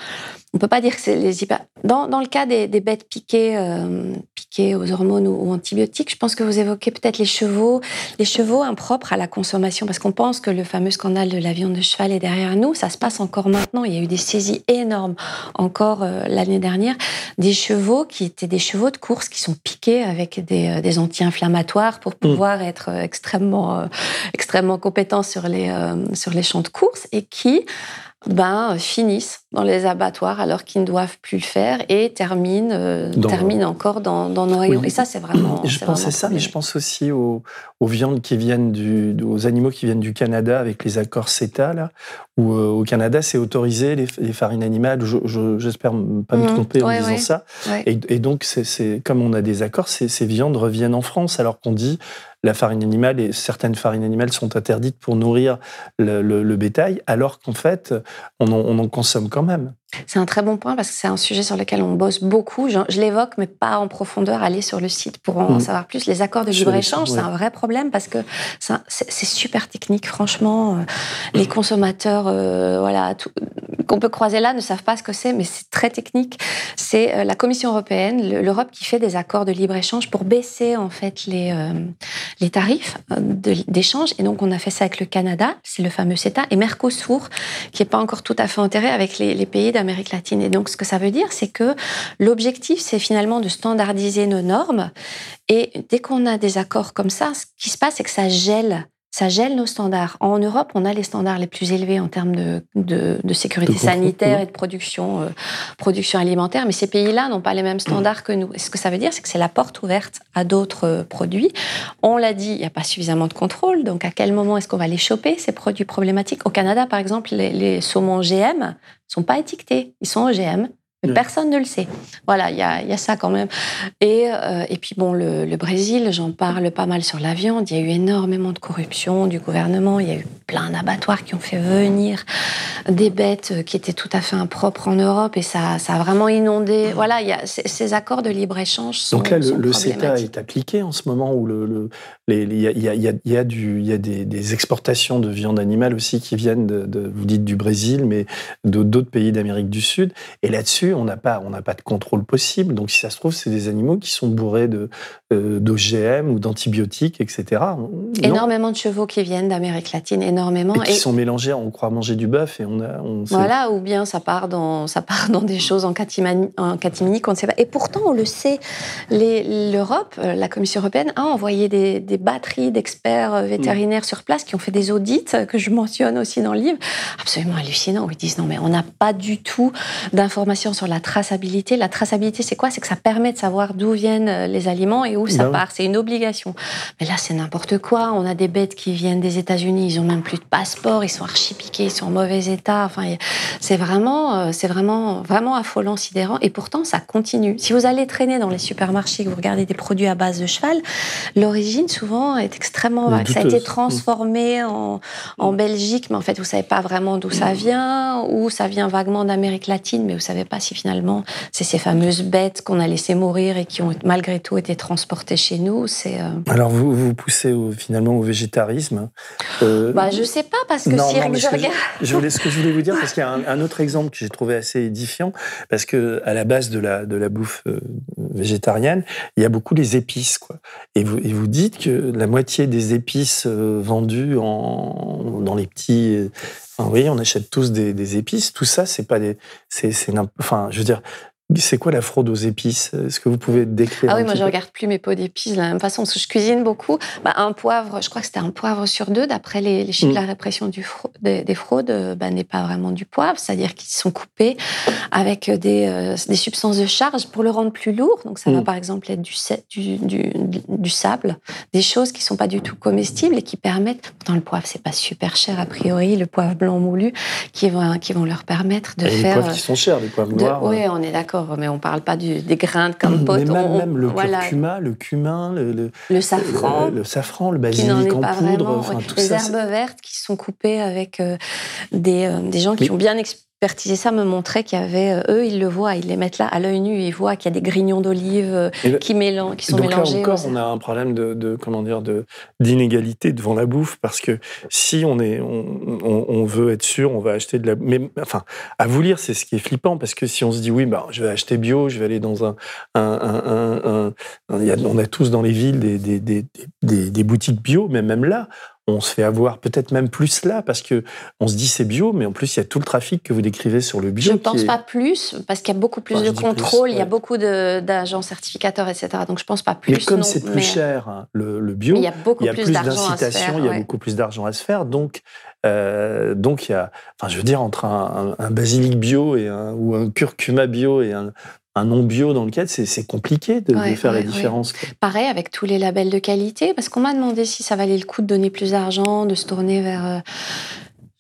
on peut pas dire que c'est les hyper. Dans, dans, le cas des, des bêtes piquées, euh, piquées aux hormones ou, antibiotiques, je pense que vous évoquez peut-être les chevaux, les chevaux impropres à la consommation, parce qu'on pense que le fameux scandale de la viande de cheval est derrière nous. Ça se passe encore maintenant. Il y a eu des saisies énormes encore euh, l'année dernière, des chevaux qui étaient des chevaux de course qui sont piqués avec des, euh, des anti-inflammatoires pour mm. pouvoir être extrêmement, extrêmement compétents sur les, sur les champs de course et qui ben, finissent dans les abattoirs alors qu'ils ne doivent plus le faire et terminent, euh, terminent encore dans, dans nos rayons. Et ça, c'est vraiment. Je pense à ça, mais je pense aussi aux, aux, viandes qui viennent du, aux animaux qui viennent du Canada avec les accords CETA, là, où euh, au Canada, c'est autorisé les, farines animales. J'espère je, pas me mmh. tromper en disant ça. Et, et, donc, c'est comme on a des accords, ces, ces viandes reviennent en France alors qu'on dit la farine animale et certaines farines animales sont interdites pour nourrir le, bétail, alors qu'en fait, on en, consomme quand même. C'est un très bon point parce que c'est un sujet sur lequel on bosse beaucoup. Je, l'évoque, mais pas en profondeur. Allez sur le site pour en mmh. savoir plus. Les accords de libre-échange, c'est un vrai problème parce que c'est super technique, franchement. Les consommateurs, euh, voilà, qu'on peut croiser là ne savent pas ce que c'est, mais c'est très technique. C'est euh, la Commission européenne, l'Europe qui fait des accords de libre-échange pour baisser en fait les, euh, les tarifs d'échange. Et donc on a fait ça avec le Canada, c'est le fameux CETA, et Mercosur, qui n'est pas encore tout à fait enterré avec les, les pays d'Amérique latine. Et donc ce que ça veut dire, c'est que l'objectif, c'est finalement de standardiser nos normes. Et dès qu'on a des accords comme ça, ce qui se passe, c'est que ça gèle ça gèle nos standards. En Europe, on a les standards les plus élevés en termes de, de, sécurité sanitaire et de production, euh, production alimentaire, mais ces pays-là n'ont pas les mêmes standards que nous. Et ce que ça veut dire, c'est que c'est la porte ouverte à d'autres euh, produits. On l'a dit, il n'y a pas suffisamment de contrôle, donc à quel moment est-ce qu'on va les choper, ces produits problématiques? Au Canada, par exemple, les, les saumons GM ne sont pas étiquetés, ils sont OGM. Personne ne le sait. Voilà, il y a, ça quand même. Et, euh, et puis bon, le, Brésil, j'en parle pas mal sur la viande. Il y a eu énormément de corruption du gouvernement. Il y a eu plein d'abattoirs qui ont fait venir des bêtes qui étaient tout à fait impropres en Europe et ça, ça a vraiment inondé. Voilà, il y a ces accords de libre échange. Sont, Donc là, le, CETA est appliqué en ce moment où le, il y a, y a, y a, du, y a des, des, exportations de viande animale aussi qui viennent de, vous dites du Brésil, mais d'autres pays d'Amérique du Sud. Et là-dessus on n'a pas, pas de contrôle possible. Donc, si ça se trouve, c'est des animaux qui sont bourrés de d'OGM ou d'antibiotiques, etc. Énormément de chevaux qui viennent d'Amérique latine, énormément. Et qui sont mélangés. On croit manger du bœuf et on a. voilà, ou bien ça part dans, ça part dans des choses en catimini, en catimini qu'on ne sait pas. Et pourtant, on le sait. L'Europe, euh, la Commission européenne a envoyé des, des batteries d'experts euh, vétérinaires sur place qui ont fait des audits que je mentionne aussi dans le livre, absolument hallucinants. Où ils disent non, mais on n'a pas du tout d'informations sur la traçabilité. La traçabilité, c'est quoi? C'est que ça permet de savoir d'où viennent euh, les aliments et où ça part. C'est une obligation. Mais là, c'est n'importe quoi. On a des bêtes qui viennent des États-Unis, ils ont même plus de passeport, ils sont archi-piqués, ils sont en mauvais état. Enfin, c'est vraiment, euh, c'est vraiment, vraiment affolant, sidérant. Et pourtant, ça continue. Si vous allez traîner dans les supermarchés, que vous regardez des produits à base de cheval, l'origine souvent est extrêmement vague. Ça a été transformé en, en Belgique, mais en fait, vous savez pas vraiment d'où ça vient, ou ça vient vaguement d'Amérique latine, mais vous savez pas si finalement c'est ces fameuses bêtes qu'on a laissées mourir et qui ont malgré tout été transportées chez nous. C'est euh, alors vous vous poussez finalement au végétarisme. Euh... Bah je sais pas parce que si je, regarde... je, voulais ce que je voulais vous dire parce qu'il y a un, autre exemple que j'ai trouvé assez édifiant parce que à la base de la de la bouffe euh, végétarienne il y a beaucoup les épices quoi et vous et vous dites que la moitié des épices vendues en dans les petits oui, on achète tous des, des épices. Tout ça, c'est pas des, c'est, enfin, je veux dire, c'est quoi la fraude aux épices? Est-ce que vous pouvez décrire Ah oui, moi je regarde plus mes pots d'épices de la même façon parce que je cuisine beaucoup. Bah, un poivre, je crois que c'était un poivre sur deux, d'après les, chiffres de la mm. répression du des, fraudes, euh, bah, n'est pas vraiment du poivre, c'est-à-dire qu'ils sont coupés avec des, euh, des, substances de charge pour le rendre plus lourd. Donc ça va mm. par exemple être du, du, du, du, sable, des choses qui sont pas du tout comestibles et qui permettent. Pourtant le poivre c'est pas super cher a priori, le poivre blanc moulu, qui vont qui vont leur permettre de faire. Les poivres qui sont chers, les poivres noirs. Oui, on est d'accord mais on parle pas des grains de compote. Mais même, le curcuma, le cumin, le, le, safran, le, safran, le basilic en poudre, enfin, tout les herbes vertes qui sont coupées avec euh, des, euh, des, gens qui ont bien expliqué expertiser ça me montrait qu'il y avait, euh, eux, ils le voient, ils les mettent là à l'œil nu, ils voient qu'il y a des grignons d'olive euh, qui, qui sont donc mélangés. Là encore, on a un problème de, comment dire, de d'inégalité devant la bouffe parce que si on est, on, veut être sûr, on va acheter de la, mais enfin, à vous lire, c'est ce qui est flippant parce que si on se dit oui, bah, je vais acheter bio, je vais aller dans un, un, on a tous dans les villes des, des, des, des boutiques bio, mais même là, on se fait avoir peut-être même plus là parce que on se dit c'est bio, mais en plus il y a tout le trafic que vous décrivez sur le bio. Je ne pense pas plus parce qu'il y a beaucoup plus de contrôle, il y a beaucoup d'agents certificateurs, etc. Donc je pense pas plus. Mais comme c'est plus cher hein, le, bio, il y a beaucoup plus, d'incitation, il y a beaucoup plus d'argent à se faire. Donc euh, donc il y a, enfin je veux dire entre un, basilic bio et un, ou un curcuma bio et un, un non bio dans lequel c'est compliqué de, faire la différence. Pareil avec tous les labels de qualité, parce qu'on m'a demandé si ça valait le coup de donner plus d'argent, de se tourner vers. Euh,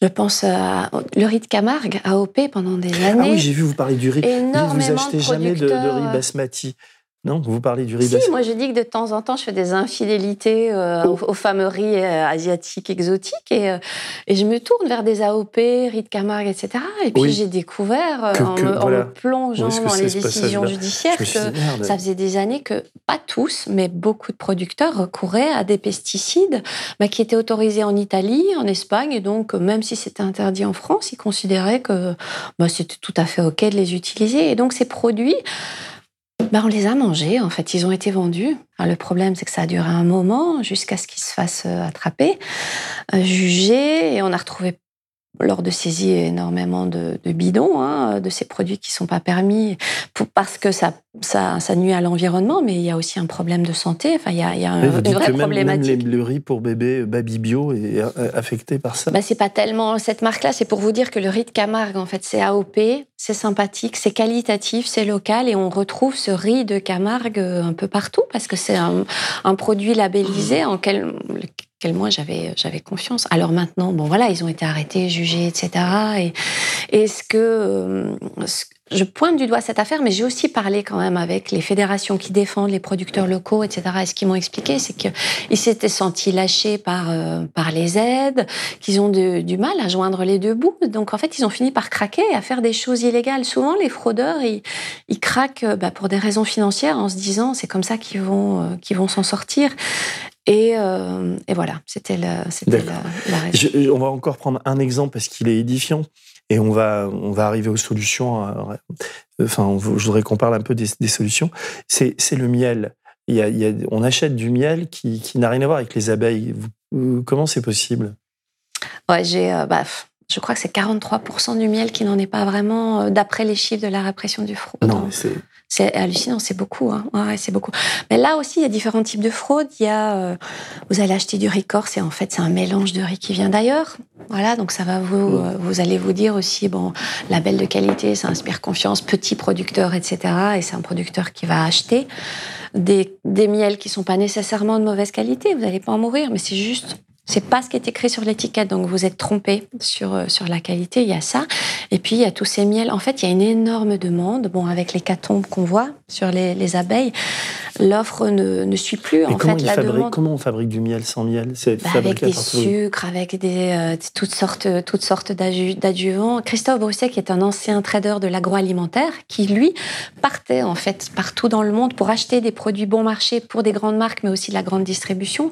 je pense à le riz de Camargue, AOP, pendant des années. Ah oui, j'ai vu vous parler du riz. Énormément vous achetez jamais de, de riz basmati. Non, vous parlez du riz Si, moi je dis que de temps en temps, je fais des infidélités euh, oh. aux, fameux riz euh, asiatiques exotiques et, euh, et, je me tourne vers des AOP, riz de Camargue, etc. Et puis j'ai découvert en, me, plongeant dans les décisions judiciaires que ça faisait des années que, pas tous, mais beaucoup de producteurs recouraient à des pesticides bah, qui étaient autorisés en Italie, en Espagne, et donc même si c'était interdit en France, ils considéraient que bah, c'était tout à fait OK de les utiliser. Et donc ces produits, ben, on les a mangés, en fait, ils ont été vendus. le problème, c'est que ça a duré un moment jusqu'à ce qu'ils se fassent euh, attraper, euh, juger, et on a retrouvé lors de saisie énormément de, bidons, hein, de ces produits qui ne sont pas permis, parce que ça, ça, nuit à l'environnement, mais il y a aussi un problème de santé. Enfin, il y a, il y a un, une vraie problématique. Même le riz pour bébé Baby Bio est affecté par ça. Bah, c'est pas tellement cette marque-là. C'est pour vous dire que le riz de Camargue, en fait, c'est AOP, c'est sympathique, c'est qualitatif, c'est local, et on retrouve ce riz de Camargue un peu partout parce que c'est un, un, produit labellisé en quel, quel moi j'avais j'avais confiance. Alors maintenant, bon voilà, ils ont été arrêtés, jugés, etc. Et est-ce que euh, je pointe du doigt cette affaire, mais j'ai aussi parlé quand même avec les fédérations qui défendent les producteurs locaux, etc. Et ce qu'ils m'ont expliqué, c'est qu'ils s'étaient sentis lâchés par euh, par les aides, qu'ils ont du mal à joindre les deux bouts. Donc en fait, ils ont fini par craquer à faire des choses illégales. Souvent, les fraudeurs, ils, ils craquent bah, pour des raisons financières en se disant c'est comme ça qu'ils vont euh, qu'ils vont s'en sortir. Et, euh, et, voilà, c'était la, la, raison. on va encore prendre un exemple parce qu'il est édifiant et on va, on va arriver aux solutions. Euh, enfin, je voudrais qu'on parle un peu des, des solutions. C'est le miel. Il y a, il y a, on achète du miel qui, qui n'a rien à voir avec les abeilles. comment c'est possible? Ouais, j'ai. Euh, bah, je crois que c'est 43% du miel qui n'en est pas vraiment, euh, d'après les chiffres de la répression du fraude. Non, c'est... C'est hallucinant, c'est beaucoup. Hein. Ouais, c'est beaucoup. Mais là aussi, il y a différents types de fraudes. Il y a, euh, vous allez acheter du riz corse et en fait, c'est un mélange de riz qui vient d'ailleurs. Voilà, donc ça va vous, mmh. euh, vous allez vous dire aussi, bon, label de qualité, ça inspire confiance, petit producteur, etc. Et c'est un producteur qui va acheter. des, des miels qui sont pas nécessairement de mauvaise qualité. Vous n'allez pas en mourir, mais c'est juste c'est pas ce qui est écrit sur l'étiquette, donc vous êtes trompé sur, euh, sur la qualité, il y a ça. Et puis il y a tous ces miels. En fait, il y a une énorme demande. Bon, avec les catombes qu'on voit sur les, les abeilles, l'offre ne, ne, suit plus. en comment, fait, la demande... comment on fabrique du miel sans miel? Bah, Avec des sucres, avec des, euh, toutes sortes, toutes sortes d'adjuvants. Christophe Brousset, qui est un ancien trader de l'agroalimentaire, qui lui partait en fait partout dans le monde pour acheter des produits bon marché pour des grandes marques, mais aussi de la grande distribution,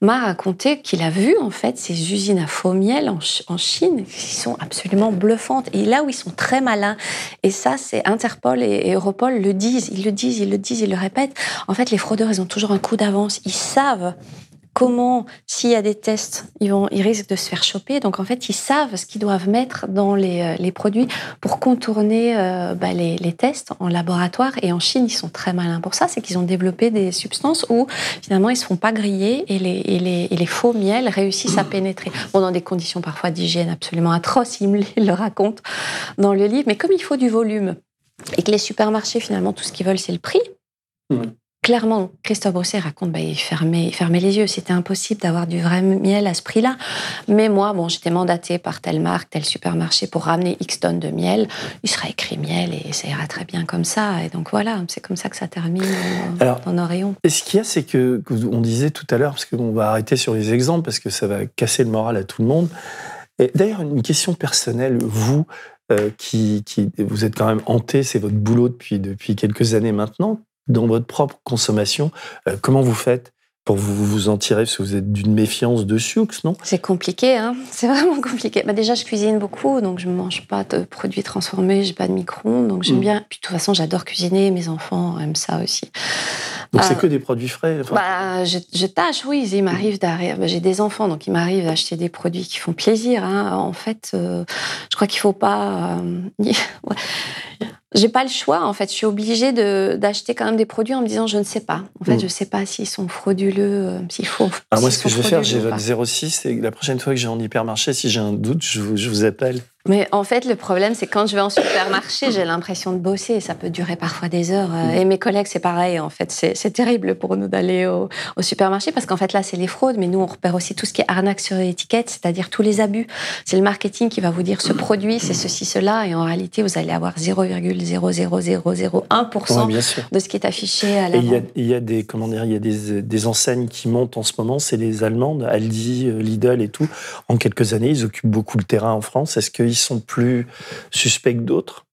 m'a raconté qu'il a vu en fait ces usines à faux miel en, Chine qui sont absolument bluffantes. Et là où ils sont très malins et ça c'est Interpol et, et, Europol le disent ils le disent ils le disent ils le répètent. En fait les fraudeurs ils ont toujours un coup d'avance. Ils savent comment, s'il y a des tests, ils, risquent de se faire choper. Donc, en fait, ils savent ce qu'ils doivent mettre dans les, euh, produits pour contourner euh, bah, les, tests en laboratoire. Et en Chine, ils sont très malins pour ça. C'est qu'ils ont développé des substances où, finalement, ils ne se font pas griller et les, faux miels réussissent à pénétrer. Bon, dans des conditions parfois d'hygiène absolument atroces, ils me le racontent dans le livre. Mais comme il faut du volume et que les supermarchés, finalement, tout ce qu'ils veulent, c'est le prix. Clairement, Christophe Brosset raconte, bah, il, fermait, il fermait les yeux. C'était impossible d'avoir du vrai miel à ce prix-là. Mais moi, bon, j'étais mandatée par telle marque, tel supermarché pour ramener X tonnes de miel. Il sera écrit miel et ça ira très bien comme ça. Et donc voilà, c'est comme ça que ça termine Alors, dans nos rayons. Et ce qu'il y a, c'est que, on disait tout à l'heure, parce qu'on va arrêter sur les exemples, parce que ça va casser le moral à tout le monde. D'ailleurs, une question personnelle, vous, euh, qui, qui, vous êtes quand même hanté, c'est votre boulot depuis, depuis quelques années maintenant dans votre propre consommation. Euh, comment vous faites pour vous, vous en tirer? Parce que vous êtes d'une méfiance de Sioux, non? C'est compliqué, hein c'est vraiment compliqué. Bah déjà, je cuisine beaucoup, donc je ne mange pas de produits transformés, j'ai pas de micro-ondes, donc j'aime mm. bien. Puis de toute façon, j'adore cuisiner, mes enfants aiment ça aussi. Donc c'est euh, que des produits frais bah, je, je, tâche, oui. Il m'arrive d'arriver. Bah, j'ai des enfants, donc il m'arrive d'acheter des produits qui font plaisir. Hein. En fait, euh, je crois qu'il faut pas. Euh, j'ai pas le choix en fait. Je suis obligée de d'acheter quand même des produits en me disant je ne sais pas. En fait, mm. je sais pas s'ils sont frauduleux, euh, s'il faut. Alors ah, moi, ce que je vais faire, j'ai votre 06 et la prochaine fois que j'ai en hypermarché, si j'ai un doute, je vous, je vous appelle. Mais en fait, le problème, c'est quand je vais en supermarché, j'ai l'impression de bosser. Ça peut durer parfois des heures. Euh, et mes collègues, c'est pareil. En fait, c'est terrible pour nous d'aller au, au, supermarché parce qu'en fait, là, c'est les fraudes. Mais nous, on repère aussi tout ce qui est arnaque sur l'étiquette, c'est-à-dire tous les abus. C'est le marketing qui va vous dire ce produit, c'est ceci, cela. Et en réalité, vous allez avoir 0,00001% ouais, de ce qui est affiché à l'avant. Il y a des, comment dire, il y a des, des enseignes qui montent en ce moment. C'est les Allemandes, Aldi, euh, Lidl et tout. En quelques années, ils occupent beaucoup le terrain en France. Est-ce que sont plus suspects que d'autres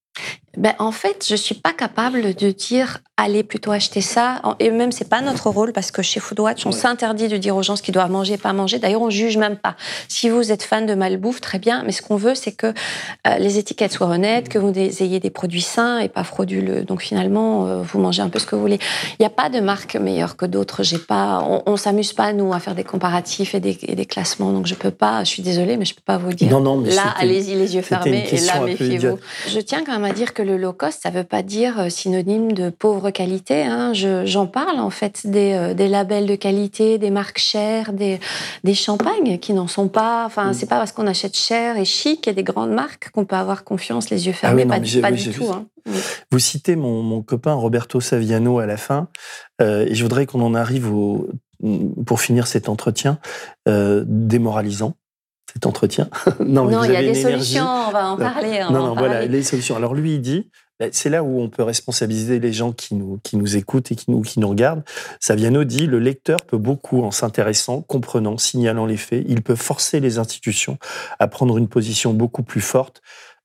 ben, en fait, je suis pas capable de dire allez plutôt acheter ça. Et même c'est pas notre rôle parce que chez Foodwatch, on s'interdit de dire aux gens ce qu'ils doivent manger, pas manger. D'ailleurs, on juge même pas. Si vous êtes fan de malbouffe, très bien. Mais ce qu'on veut, c'est que euh, les étiquettes soient honnêtes, que vous ayez des produits sains et pas frauduleux. Donc finalement, euh, vous mangez un peu ce que vous voulez. Il n'y a pas de marque meilleure que d'autres. J'ai pas. On, on s'amuse pas nous à faire des comparatifs et des, et des, classements. Donc je peux pas. Je suis désolée, mais je peux pas vous dire. Non, non, mais là, allez-y les yeux fermés et là, méfiez-vous. Je tiens quand même à dire que le low cost, ça veut pas dire euh, synonyme de pauvre qualité. Hein. J'en parle en fait des, euh, des, labels de qualité, des marques chères, des, des champagnes qui n'en sont pas. Enfin, mm. c'est pas parce qu'on achète cher et chic et des grandes marques qu'on peut avoir confiance, les yeux ah fermés. pas, pas du tout. Hein. Vous citez mon, mon, copain Roberto Saviano à la fin, euh, et je voudrais qu'on en arrive au, pour finir cet entretien euh, démoralisant cet entretien. non, non il y a des solutions, on va en parler. non, non, voilà, les solutions. Alors lui, il dit, ben, c'est là où on peut responsabiliser les gens qui nous, qui nous écoutent et qui nous, qui nous regardent. Saviano dit, le lecteur peut beaucoup, en s'intéressant, comprenant, signalant les faits, il peut forcer les institutions à prendre une position beaucoup plus forte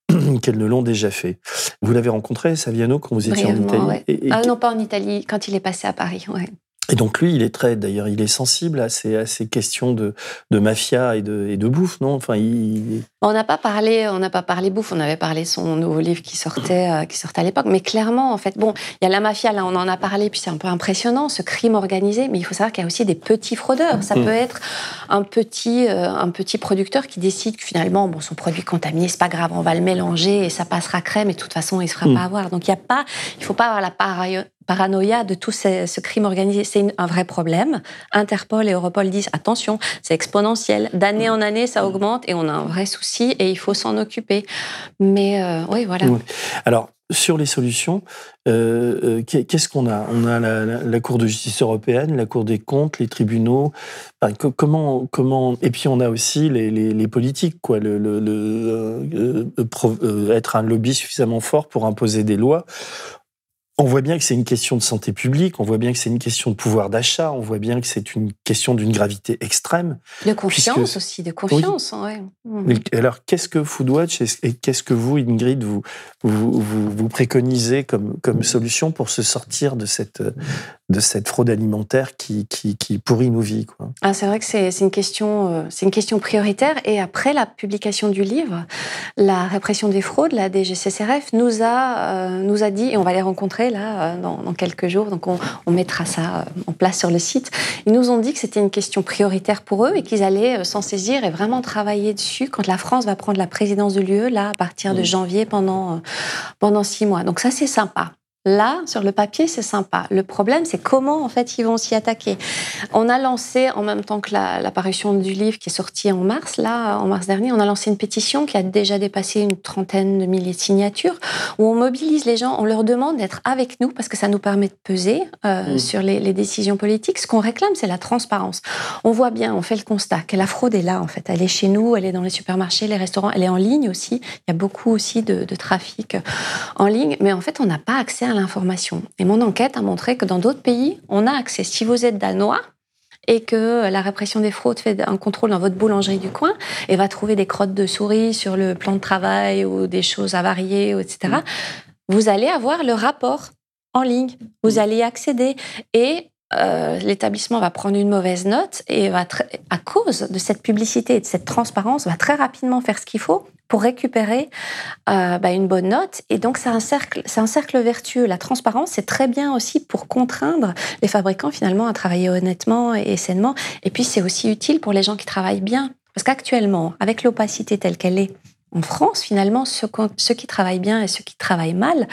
qu'elles ne l'ont déjà fait. Vous l'avez rencontré, Saviano, quand vous étiez en Italie Ah non, pas en Italie, quand il est passé à Paris. Ouais. Et donc lui, il est très, d'ailleurs, il est sensible à ces, à ces questions de, de mafia et de, et de bouffe, non? Enfin, il... On n'a pas parlé, on n'a pas parlé bouffe. On avait parlé son nouveau livre qui sortait, euh, qui sortait à l'époque. Mais clairement, en fait, bon, il y a la mafia. Là, on en a parlé, puis c'est un peu impressionnant, ce crime organisé. Mais il faut savoir qu'il y a aussi des petits fraudeurs. Ça mm. peut être un petit, euh, un petit producteur qui décide que finalement, bon, son produit contaminé, c'est pas grave, on va le mélanger et ça passera crème. Et de toute façon, il se fera mm. pas avoir. Donc il y a pas, il faut pas avoir la paranoïa de tout ce, crime organisé. C'est un vrai problème. Interpol et Europol disent attention, c'est exponentiel. D'année en année, ça augmente et on a un vrai souci et il faut s'en occuper. Mais euh, oui, voilà. Alors, sur les solutions, euh, euh, qu'est-ce qu'on a? On a la, Cour de justice européenne, la Cour des comptes, les tribunaux. comment, comment Et puis on a aussi les, politiques, quoi. Être un lobby suffisamment fort pour imposer des lois. On voit bien que c'est une question de santé publique, on voit bien que c'est une question de pouvoir d'achat, on voit bien que c'est une question d'une gravité extrême. De confiance aussi, de confiance. Mmh. Alors, qu'est-ce que Foodwatch et qu'est-ce que vous, Ingrid, vous, vous, vous, préconisez comme, comme solution pour se sortir de cette, de cette fraude alimentaire qui, qui, qui pourrit nos vies quoi? Ah, C'est vrai que c'est une, question, euh, une question prioritaire. Et après la publication du livre, la répression des fraudes, la DGCCRF, nous a, euh, nous a dit, et on va les rencontrer, là, euh, dans, quelques jours. Donc, on, mettra ça euh, en place sur le site. Ils nous ont dit que c'était une question prioritaire pour eux et qu'ils allaient euh, s'en saisir et vraiment travailler dessus quand la France va prendre la présidence de l'UE, là, à partir de janvier, pendant, pendant six mois. Donc, ça, c'est sympa. Là, sur le papier, c'est sympa. Le problème, c'est comment en fait ils vont s'y attaquer. On a lancé en même temps que l'apparition du livre qui est sorti en mars, là, en mars dernier, on a lancé une pétition qui a déjà dépassé une trentaine de milliers de signatures, où on mobilise les gens, on leur demande d'être avec nous parce que ça nous permet de peser euh, mmh. sur les, les, décisions politiques. Ce qu'on réclame, c'est la transparence. On voit bien, on fait le constat que la fraude est là en fait. Elle est chez nous, elle est dans les supermarchés, les restaurants, elle est en ligne aussi. Il y a beaucoup aussi de, de trafic en ligne, mais en fait, on n'a pas accès à l'information. Et mon enquête a montré que dans d'autres pays, on a accès. Si vous êtes danois, et que la répression des fraudes fait un contrôle dans votre boulangerie du coin et va trouver des crottes de souris sur le plan de travail ou des choses avariées, etc., vous allez avoir le rapport en ligne. Vous allez y accéder. Et euh, l'établissement va prendre une mauvaise note et va, à cause de cette publicité et de cette transparence, va très rapidement faire ce qu'il faut pour récupérer euh, bah, une bonne note. Et donc, c'est un cercle, c'est un cercle vertueux. La transparence, c'est très bien aussi pour contraindre les fabricants finalement à travailler honnêtement et sainement. Et puis, c'est aussi utile pour les gens qui travaillent bien. Parce qu'actuellement, avec l'opacité telle qu'elle est, en France, finalement, ceux, qui travaillent bien et ceux qui travaillent mal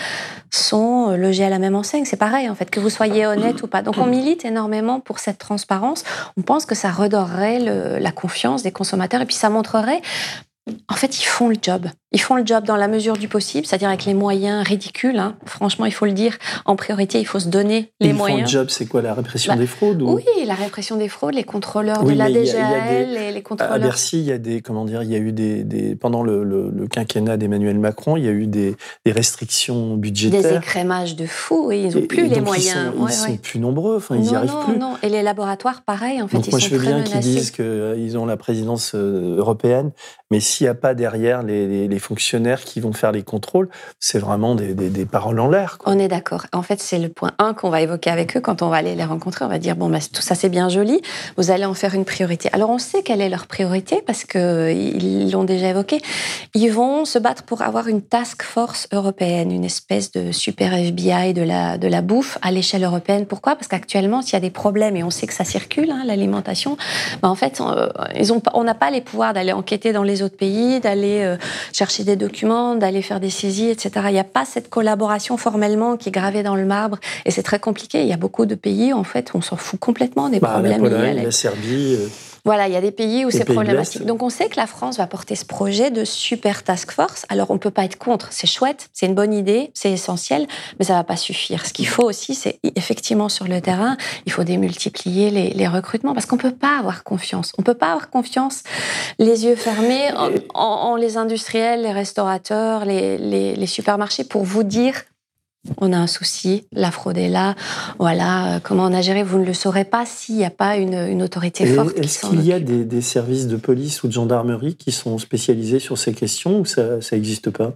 sont logés à la même enseigne. C'est pareil, en fait, que vous soyez honnête ou pas. Donc, on milite énormément pour cette transparence. On pense que ça redorerait la confiance des consommateurs et puis ça montrerait en fait, ils font le job. Ils font le job dans la mesure du possible, c'est-à-dire avec les moyens ridicules. Hein. Franchement, il faut le dire. En priorité, il faut se donner les moyens. Ils font le job, c'est quoi La répression bah, des fraudes Oui, la répression des fraudes, les contrôleurs de la les, contrôleurs. À Bercy, il y a des, comment dire, il y a eu des, pendant le, quinquennat d'Emmanuel Macron, il y a eu des, restrictions budgétaires. Des écrémages de fous. Ils n'ont plus les moyens. Ils sont, sont plus nombreux. Enfin, ils n'y arrivent non, plus. Non, et les laboratoires, pareil. En fait, donc ils moi, je veux bien qu'ils disent qu'ils ont la présidence euh, européenne, mais s'il n'y a pas derrière les, les fonctionnaires qui vont faire les contrôles, c'est vraiment des, paroles en l'air. On est d'accord. En fait, c'est le point 1 qu'on va évoquer avec eux quand on va aller les rencontrer. On va dire, bon, bah, tout ça c'est bien joli, vous allez en faire une priorité. Alors on sait quelle est leur priorité parce qu'ils l'ont déjà évoqué. Ils vont se battre pour avoir une task force européenne, une espèce de super FBI de la, de la bouffe à l'échelle européenne. Pourquoi? Parce qu'actuellement, s'il y a des problèmes, et on sait que ça circule, hein, l'alimentation, bah, en fait, euh, on n'a pas les pouvoirs d'aller enquêter dans les autres pays, d'aller euh, chercher des documents, d'aller faire des saisies, etc. Il n'y a pas cette collaboration formellement qui est gravée dans le marbre et c'est très compliqué. Il y a beaucoup de pays, en fait, on s'en fout complètement des bah, problèmes. La Pologne, la Serbie. Euh, voilà, il y a des pays où c'est problématique. Donc on sait que la France va porter ce projet de super task force. Alors on ne peut pas être contre, c'est chouette, c'est une bonne idée, c'est essentiel, mais ça ne va pas suffire. Ce qu'il faut aussi, c'est effectivement sur le terrain, il faut démultiplier les, recrutements parce qu'on ne peut pas avoir confiance. On ne peut pas avoir confiance les yeux fermés en, les industriels, les restaurateurs, les, les supermarchés pour vous dire on a un souci, la fraude est là, voilà, euh, comment on a géré, vous ne le saurez pas s'il n'y a pas une, autorité forte. Est-ce qu'il y a des, services de police ou de gendarmerie qui sont spécialisés sur ces questions ou ça n'existe pas?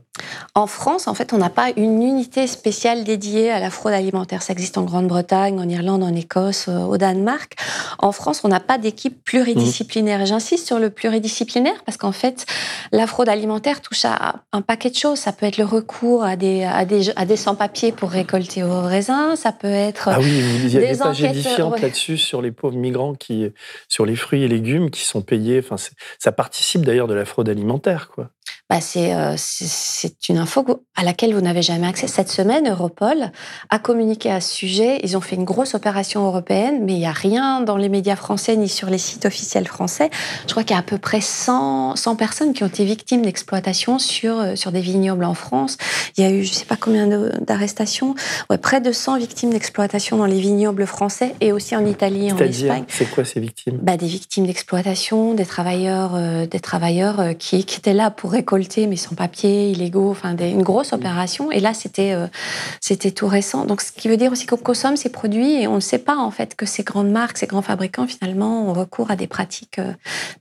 En France, en fait, on n'a pas une unité spéciale dédiée à la fraude alimentaire. Ça existe en Grande-Bretagne, en Irlande, en Écosse, euh, au Danemark. En France, on n'a pas d'équipe pluridisciplinaire. Mmh. J'insiste sur le pluridisciplinaire parce qu'en fait, la fraude alimentaire touche à un paquet de choses. Ça peut être le recours à des, à des, à des sans-papiers pour récolter vos raisins, ça peut être. Ah oui, il y a des, pages édifiantes là-dessus sur les pauvres migrants qui, sur les fruits et légumes qui sont payés. Enfin, ça participe d'ailleurs de la fraude alimentaire, quoi. bah euh, c'est une info à laquelle vous n'avez jamais accès. Cette semaine, Europol a communiqué à ce sujet. Ils ont fait une grosse opération européenne, mais il n'y a rien dans les médias français ni sur les sites officiels français. Je crois qu'il y a à peu près 100, 100 personnes qui ont été victimes d'exploitation sur, euh, sur des vignobles en France. Il y a eu, je ne sais pas combien d'arrestations, ouais, près de 100 victimes d'exploitation dans les vignobles français et aussi en Italie et en Espagne. C'est quoi ces victimes? Bah, Des victimes d'exploitation, des travailleurs, euh, des travailleurs qui, qui étaient là pour récolter mais sans papier, illégaux, enfin une grosse mm. opération. Et là, c'était euh, c'était tout récent. Donc, ce qui veut dire aussi qu'on consomme ces produits et on ne sait pas en fait que ces grandes marques, ces grands fabricants finalement ont recours à des pratiques euh,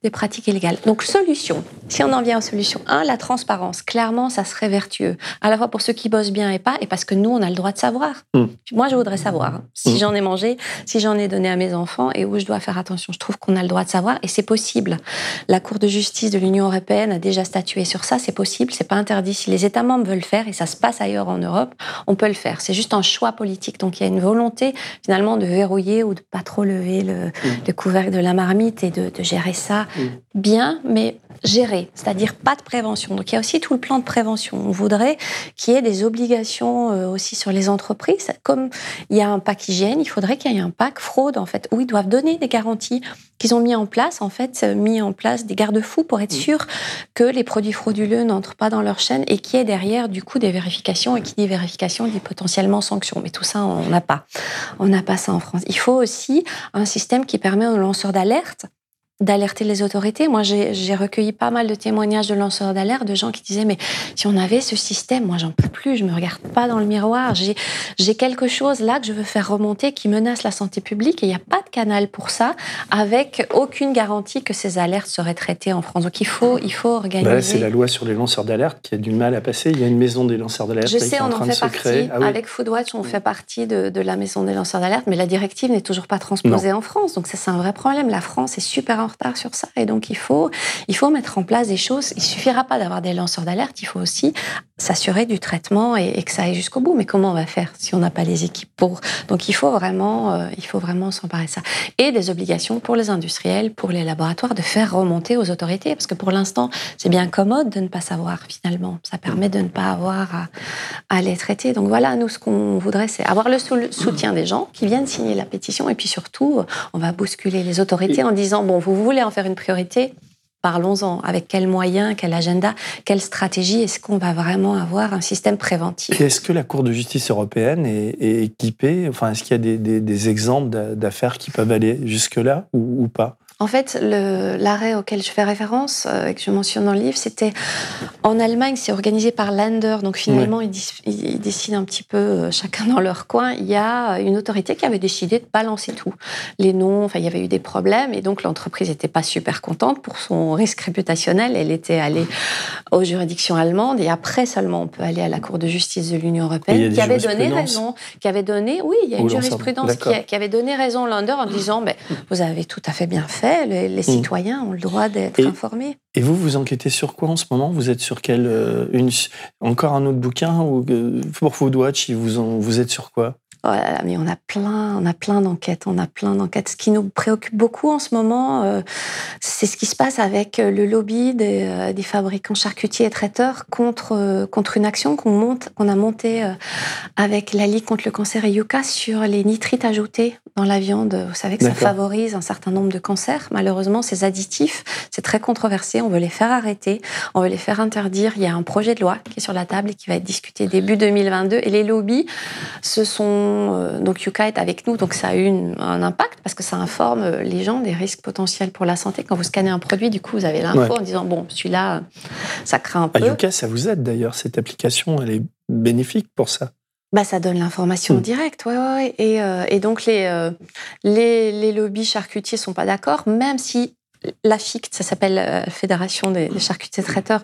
des pratiques illégales. Donc, solution. Si on en vient aux solutions, un, la transparence. Clairement, ça serait vertueux, à la fois pour ceux qui bossent bien et pas, et parce que nous, on a le droit de savoir. Mm. Moi, je voudrais savoir si mm. j'en ai mangé, si j'en ai donné à mes enfants et où je dois faire attention. Je trouve qu'on a le droit de savoir et c'est possible. La Cour de justice de l'Union européenne a déjà statué sur ça, c'est possible, c'est pas interdit. Si les États membres veulent le faire, et ça se passe ailleurs en Europe, on peut le faire. C'est juste un choix politique. Donc il y a une volonté finalement de verrouiller ou de pas trop lever le, mmh. couvercle de la marmite et de, gérer ça bien, mais gérer, c'est-à-dire pas de prévention. Donc il y a aussi tout le plan de prévention. On voudrait qu'il y ait des obligations euh, aussi sur les entreprises. Comme il y a un pack hygiène, il faudrait qu'il y ait un pack fraude en fait, où ils doivent donner des garanties qu'ils ont mis en place, en fait, euh, mis en place des garde-fous pour être mmh. sûr que les produits frauduleux n'entrent pas dans leur chaîne et qui est derrière, du coup, des vérifications. Et qui dit vérification dit potentiellement sanction. Mais tout ça, on n'a pas. On n'a pas ça en France. Il faut aussi un système qui permet aux lanceurs d'alerte d'alerter les autorités. Moi, j'ai recueilli pas mal de témoignages de lanceurs d'alerte, de gens qui disaient, mais si on avait ce système, moi, j'en peux plus, je me regarde pas dans le miroir, j'ai quelque chose là que je veux faire remonter qui menace la santé publique et il n'y a pas de canal pour ça, avec aucune garantie que ces alertes seraient traitées en France. Donc, il faut, il faut organiser. Bah c'est la loi sur les lanceurs d'alerte qui a du mal à passer. Il y a une maison des lanceurs d'alerte. Je sais, on en, fait partie. Ah avec Foodwatch, on fait partie de, de, la maison des lanceurs d'alerte, mais la directive n'est toujours pas transposée en France. Donc, ça, c'est un vrai problème. La France est super retard sur ça. Et donc, il faut, il faut mettre en place des choses. Il suffira pas d'avoir des lanceurs d'alerte, il faut aussi s'assurer du traitement et, que ça aille jusqu'au bout. Mais comment on va faire si on n'a pas les équipes pour? Donc, il faut vraiment, euh, il faut vraiment s'emparer de ça. Et des obligations pour les industriels, pour les laboratoires, de faire remonter aux autorités. Parce que pour l'instant, c'est bien commode de ne pas savoir, finalement. Ça permet de ne pas avoir à les traiter. Donc, voilà, nous, ce qu'on voudrait, c'est avoir le soutien des gens qui viennent signer la pétition. Et puis surtout, on va bousculer les autorités en disant, bon, vous voulez en faire une priorité, parlons-en. Avec quels moyens, quel agenda, quelle stratégie Est-ce qu'on va vraiment avoir un système préventif Est-ce que la Cour de justice européenne est, équipée? Enfin, est-ce qu'il y a des, exemples d'affaires qui peuvent aller jusque-là ou, pas? En fait, l'arrêt auquel je fais référence euh, et que je mentionne dans le livre, c'était en Allemagne, c'est organisé par Länder. Donc finalement, ils, décident un petit peu euh, chacun dans leur coin. Il y a une autorité qui avait décidé de balancer tout. Les noms, enfin, il y avait eu des problèmes et donc l'entreprise n'était pas super contente pour son risque réputationnel. Elle était allée aux juridictions allemandes et après seulement on peut aller à la Cour de justice de l'Union européenne qui avait donné raison, qui avait donné, oui, il y a une jurisprudence qui, avait donné raison Länder en disant, vous avez tout à fait bien fait les, mm. citoyens ont le droit d'être informés. Et vous, vous enquêtez sur quoi en ce moment? Vous êtes sur quel euh, une, encore un autre bouquin ou euh, pour Foodwatch, vous, vous êtes sur quoi? Oh mais on a plein, on a plein d'enquêtes, on a plein d'enquêtes. Ce qui nous préoccupe beaucoup en ce moment, euh, c'est ce qui se passe avec le lobby des, euh, des fabricants charcutiers et traiteurs contre contre une action qu'on monte, qu'on a montée avec la Ligue contre le cancer et Yuka sur les nitrites ajoutés dans la viande. Vous savez que ça favorise un certain nombre de cancers. Malheureusement, ces additifs, c'est très controversé. On veut les faire arrêter, on veut les faire interdire. Il y a un projet de loi qui est sur la table et qui va être discuté début 2022. Et les lobbies, ce sont euh, donc Yuka est avec nous, donc ça a eu un impact parce que ça informe euh, les gens des risques potentiels pour la santé. Quand vous scannez un produit, du coup, vous avez l'info en disant bon, celui-là, ça craint un ah, peu. Yuka, ça vous aide d'ailleurs. Cette application, elle est bénéfique pour ça. Bah, ça donne l'information hmm. directe, ouais, ouais, Et, euh, et donc les, les, les lobbies charcutiers sont pas d'accord, même si la FICT, ça s'appelle la Fédération des, charcutiers traiteurs,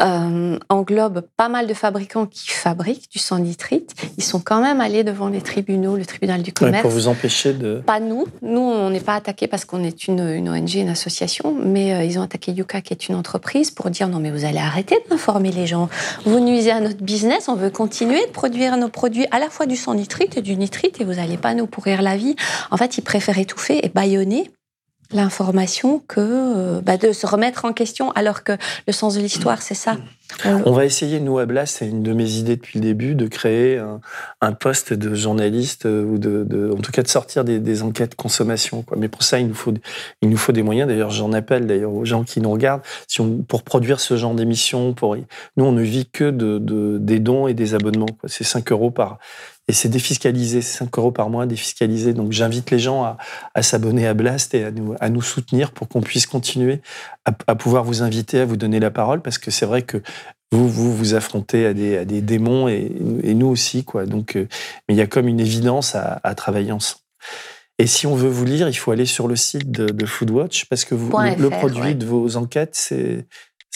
euh, englobe pas mal de fabricants qui fabriquent du sang nitrite. Ils sont quand même allés devant les tribunaux, le tribunal du commerce. pour vous empêcher de... Pas nous. Nous, on n'est pas attaqués parce qu'on est une, ONG, une association, mais euh, ils ont attaqué Yuka, qui est une entreprise, pour dire non, mais vous allez arrêter d'informer les gens. Vous nuisez à notre business, on veut continuer de produire nos produits, à la fois du sang nitrite et du nitrite, et vous n'allez pas nous pourrir la vie. En fait, ils préfèrent étouffer et baïonner l'information que euh, bah, de se remettre en question, alors que le sens de l'histoire, c'est ça. On va essayer, nous, à Blast, c'est une de mes idées depuis le début, de créer un, poste de journaliste euh, ou de, en tout cas de sortir des, enquêtes consommation. Quoi. Mais pour ça, il nous faut, il nous faut des moyens. D'ailleurs, j'en appelle d'ailleurs aux gens qui nous regardent. Si on, pour produire ce genre d'émission, pour nous, on ne vit que de, des dons et des abonnements. C'est 5 euros par, et c'est défiscalisé, 5 euros par mois défiscalisé. Donc j'invite les gens à, à s'abonner à Blast et à nous, à nous soutenir pour qu'on puisse continuer à, à, pouvoir vous inviter, à vous donner la parole, parce que c'est vrai que vous, vous vous affrontez à des, à des démons et, et nous aussi. Quoi. Donc, euh, mais il y a comme une évidence à, à, travailler ensemble. Et si on veut vous lire, il faut aller sur le site de, de Foodwatch parce que vous, le, produit de vos enquêtes, c'est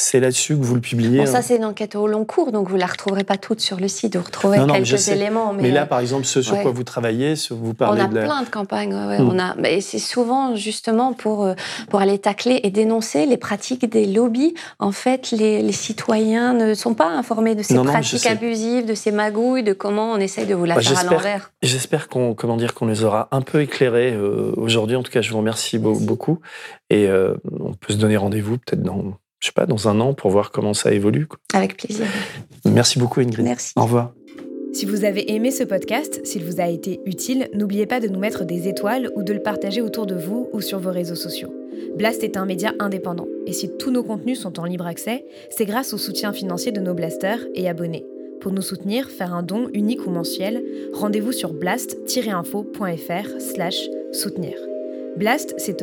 c'est là-dessus que vous le publiez. Bon, ça, hein. c'est une enquête au long cours, donc vous ne la retrouverez pas toute sur le site. Vous retrouverez quelques éléments. Mais, là, par exemple, ce sur quoi vous travaillez, vous parlez on a plein de campagnes. Hmm. On a, mais c'est souvent justement pour euh, pour aller tacler et dénoncer les pratiques des lobbies. En fait, les, les citoyens ne sont pas informés de ces pratiques abusives, de ces magouilles, de comment on essaye de vous la bah, faire à l'envers. J'espère qu'on comment dire qu'on les aura un peu éclairés euh, aujourd'hui. En tout cas, je vous remercie beaucoup. Et euh, on peut se donner rendez-vous peut-être dans je sais pas, dans un an pour voir comment ça évolue. Avec plaisir. Merci beaucoup Ingrid. Merci. Au revoir. Si vous avez aimé ce podcast, s'il vous a été utile, n'oubliez pas de nous mettre des étoiles ou de le partager autour de vous ou sur vos réseaux sociaux. Blast est un média indépendant, et si tous nos contenus sont en libre accès, c'est grâce au soutien financier de nos blasters et abonnés. Pour nous soutenir, faire un don unique ou mensuel, rendez-vous sur blast-info.fr slash soutenir. Blast, c'est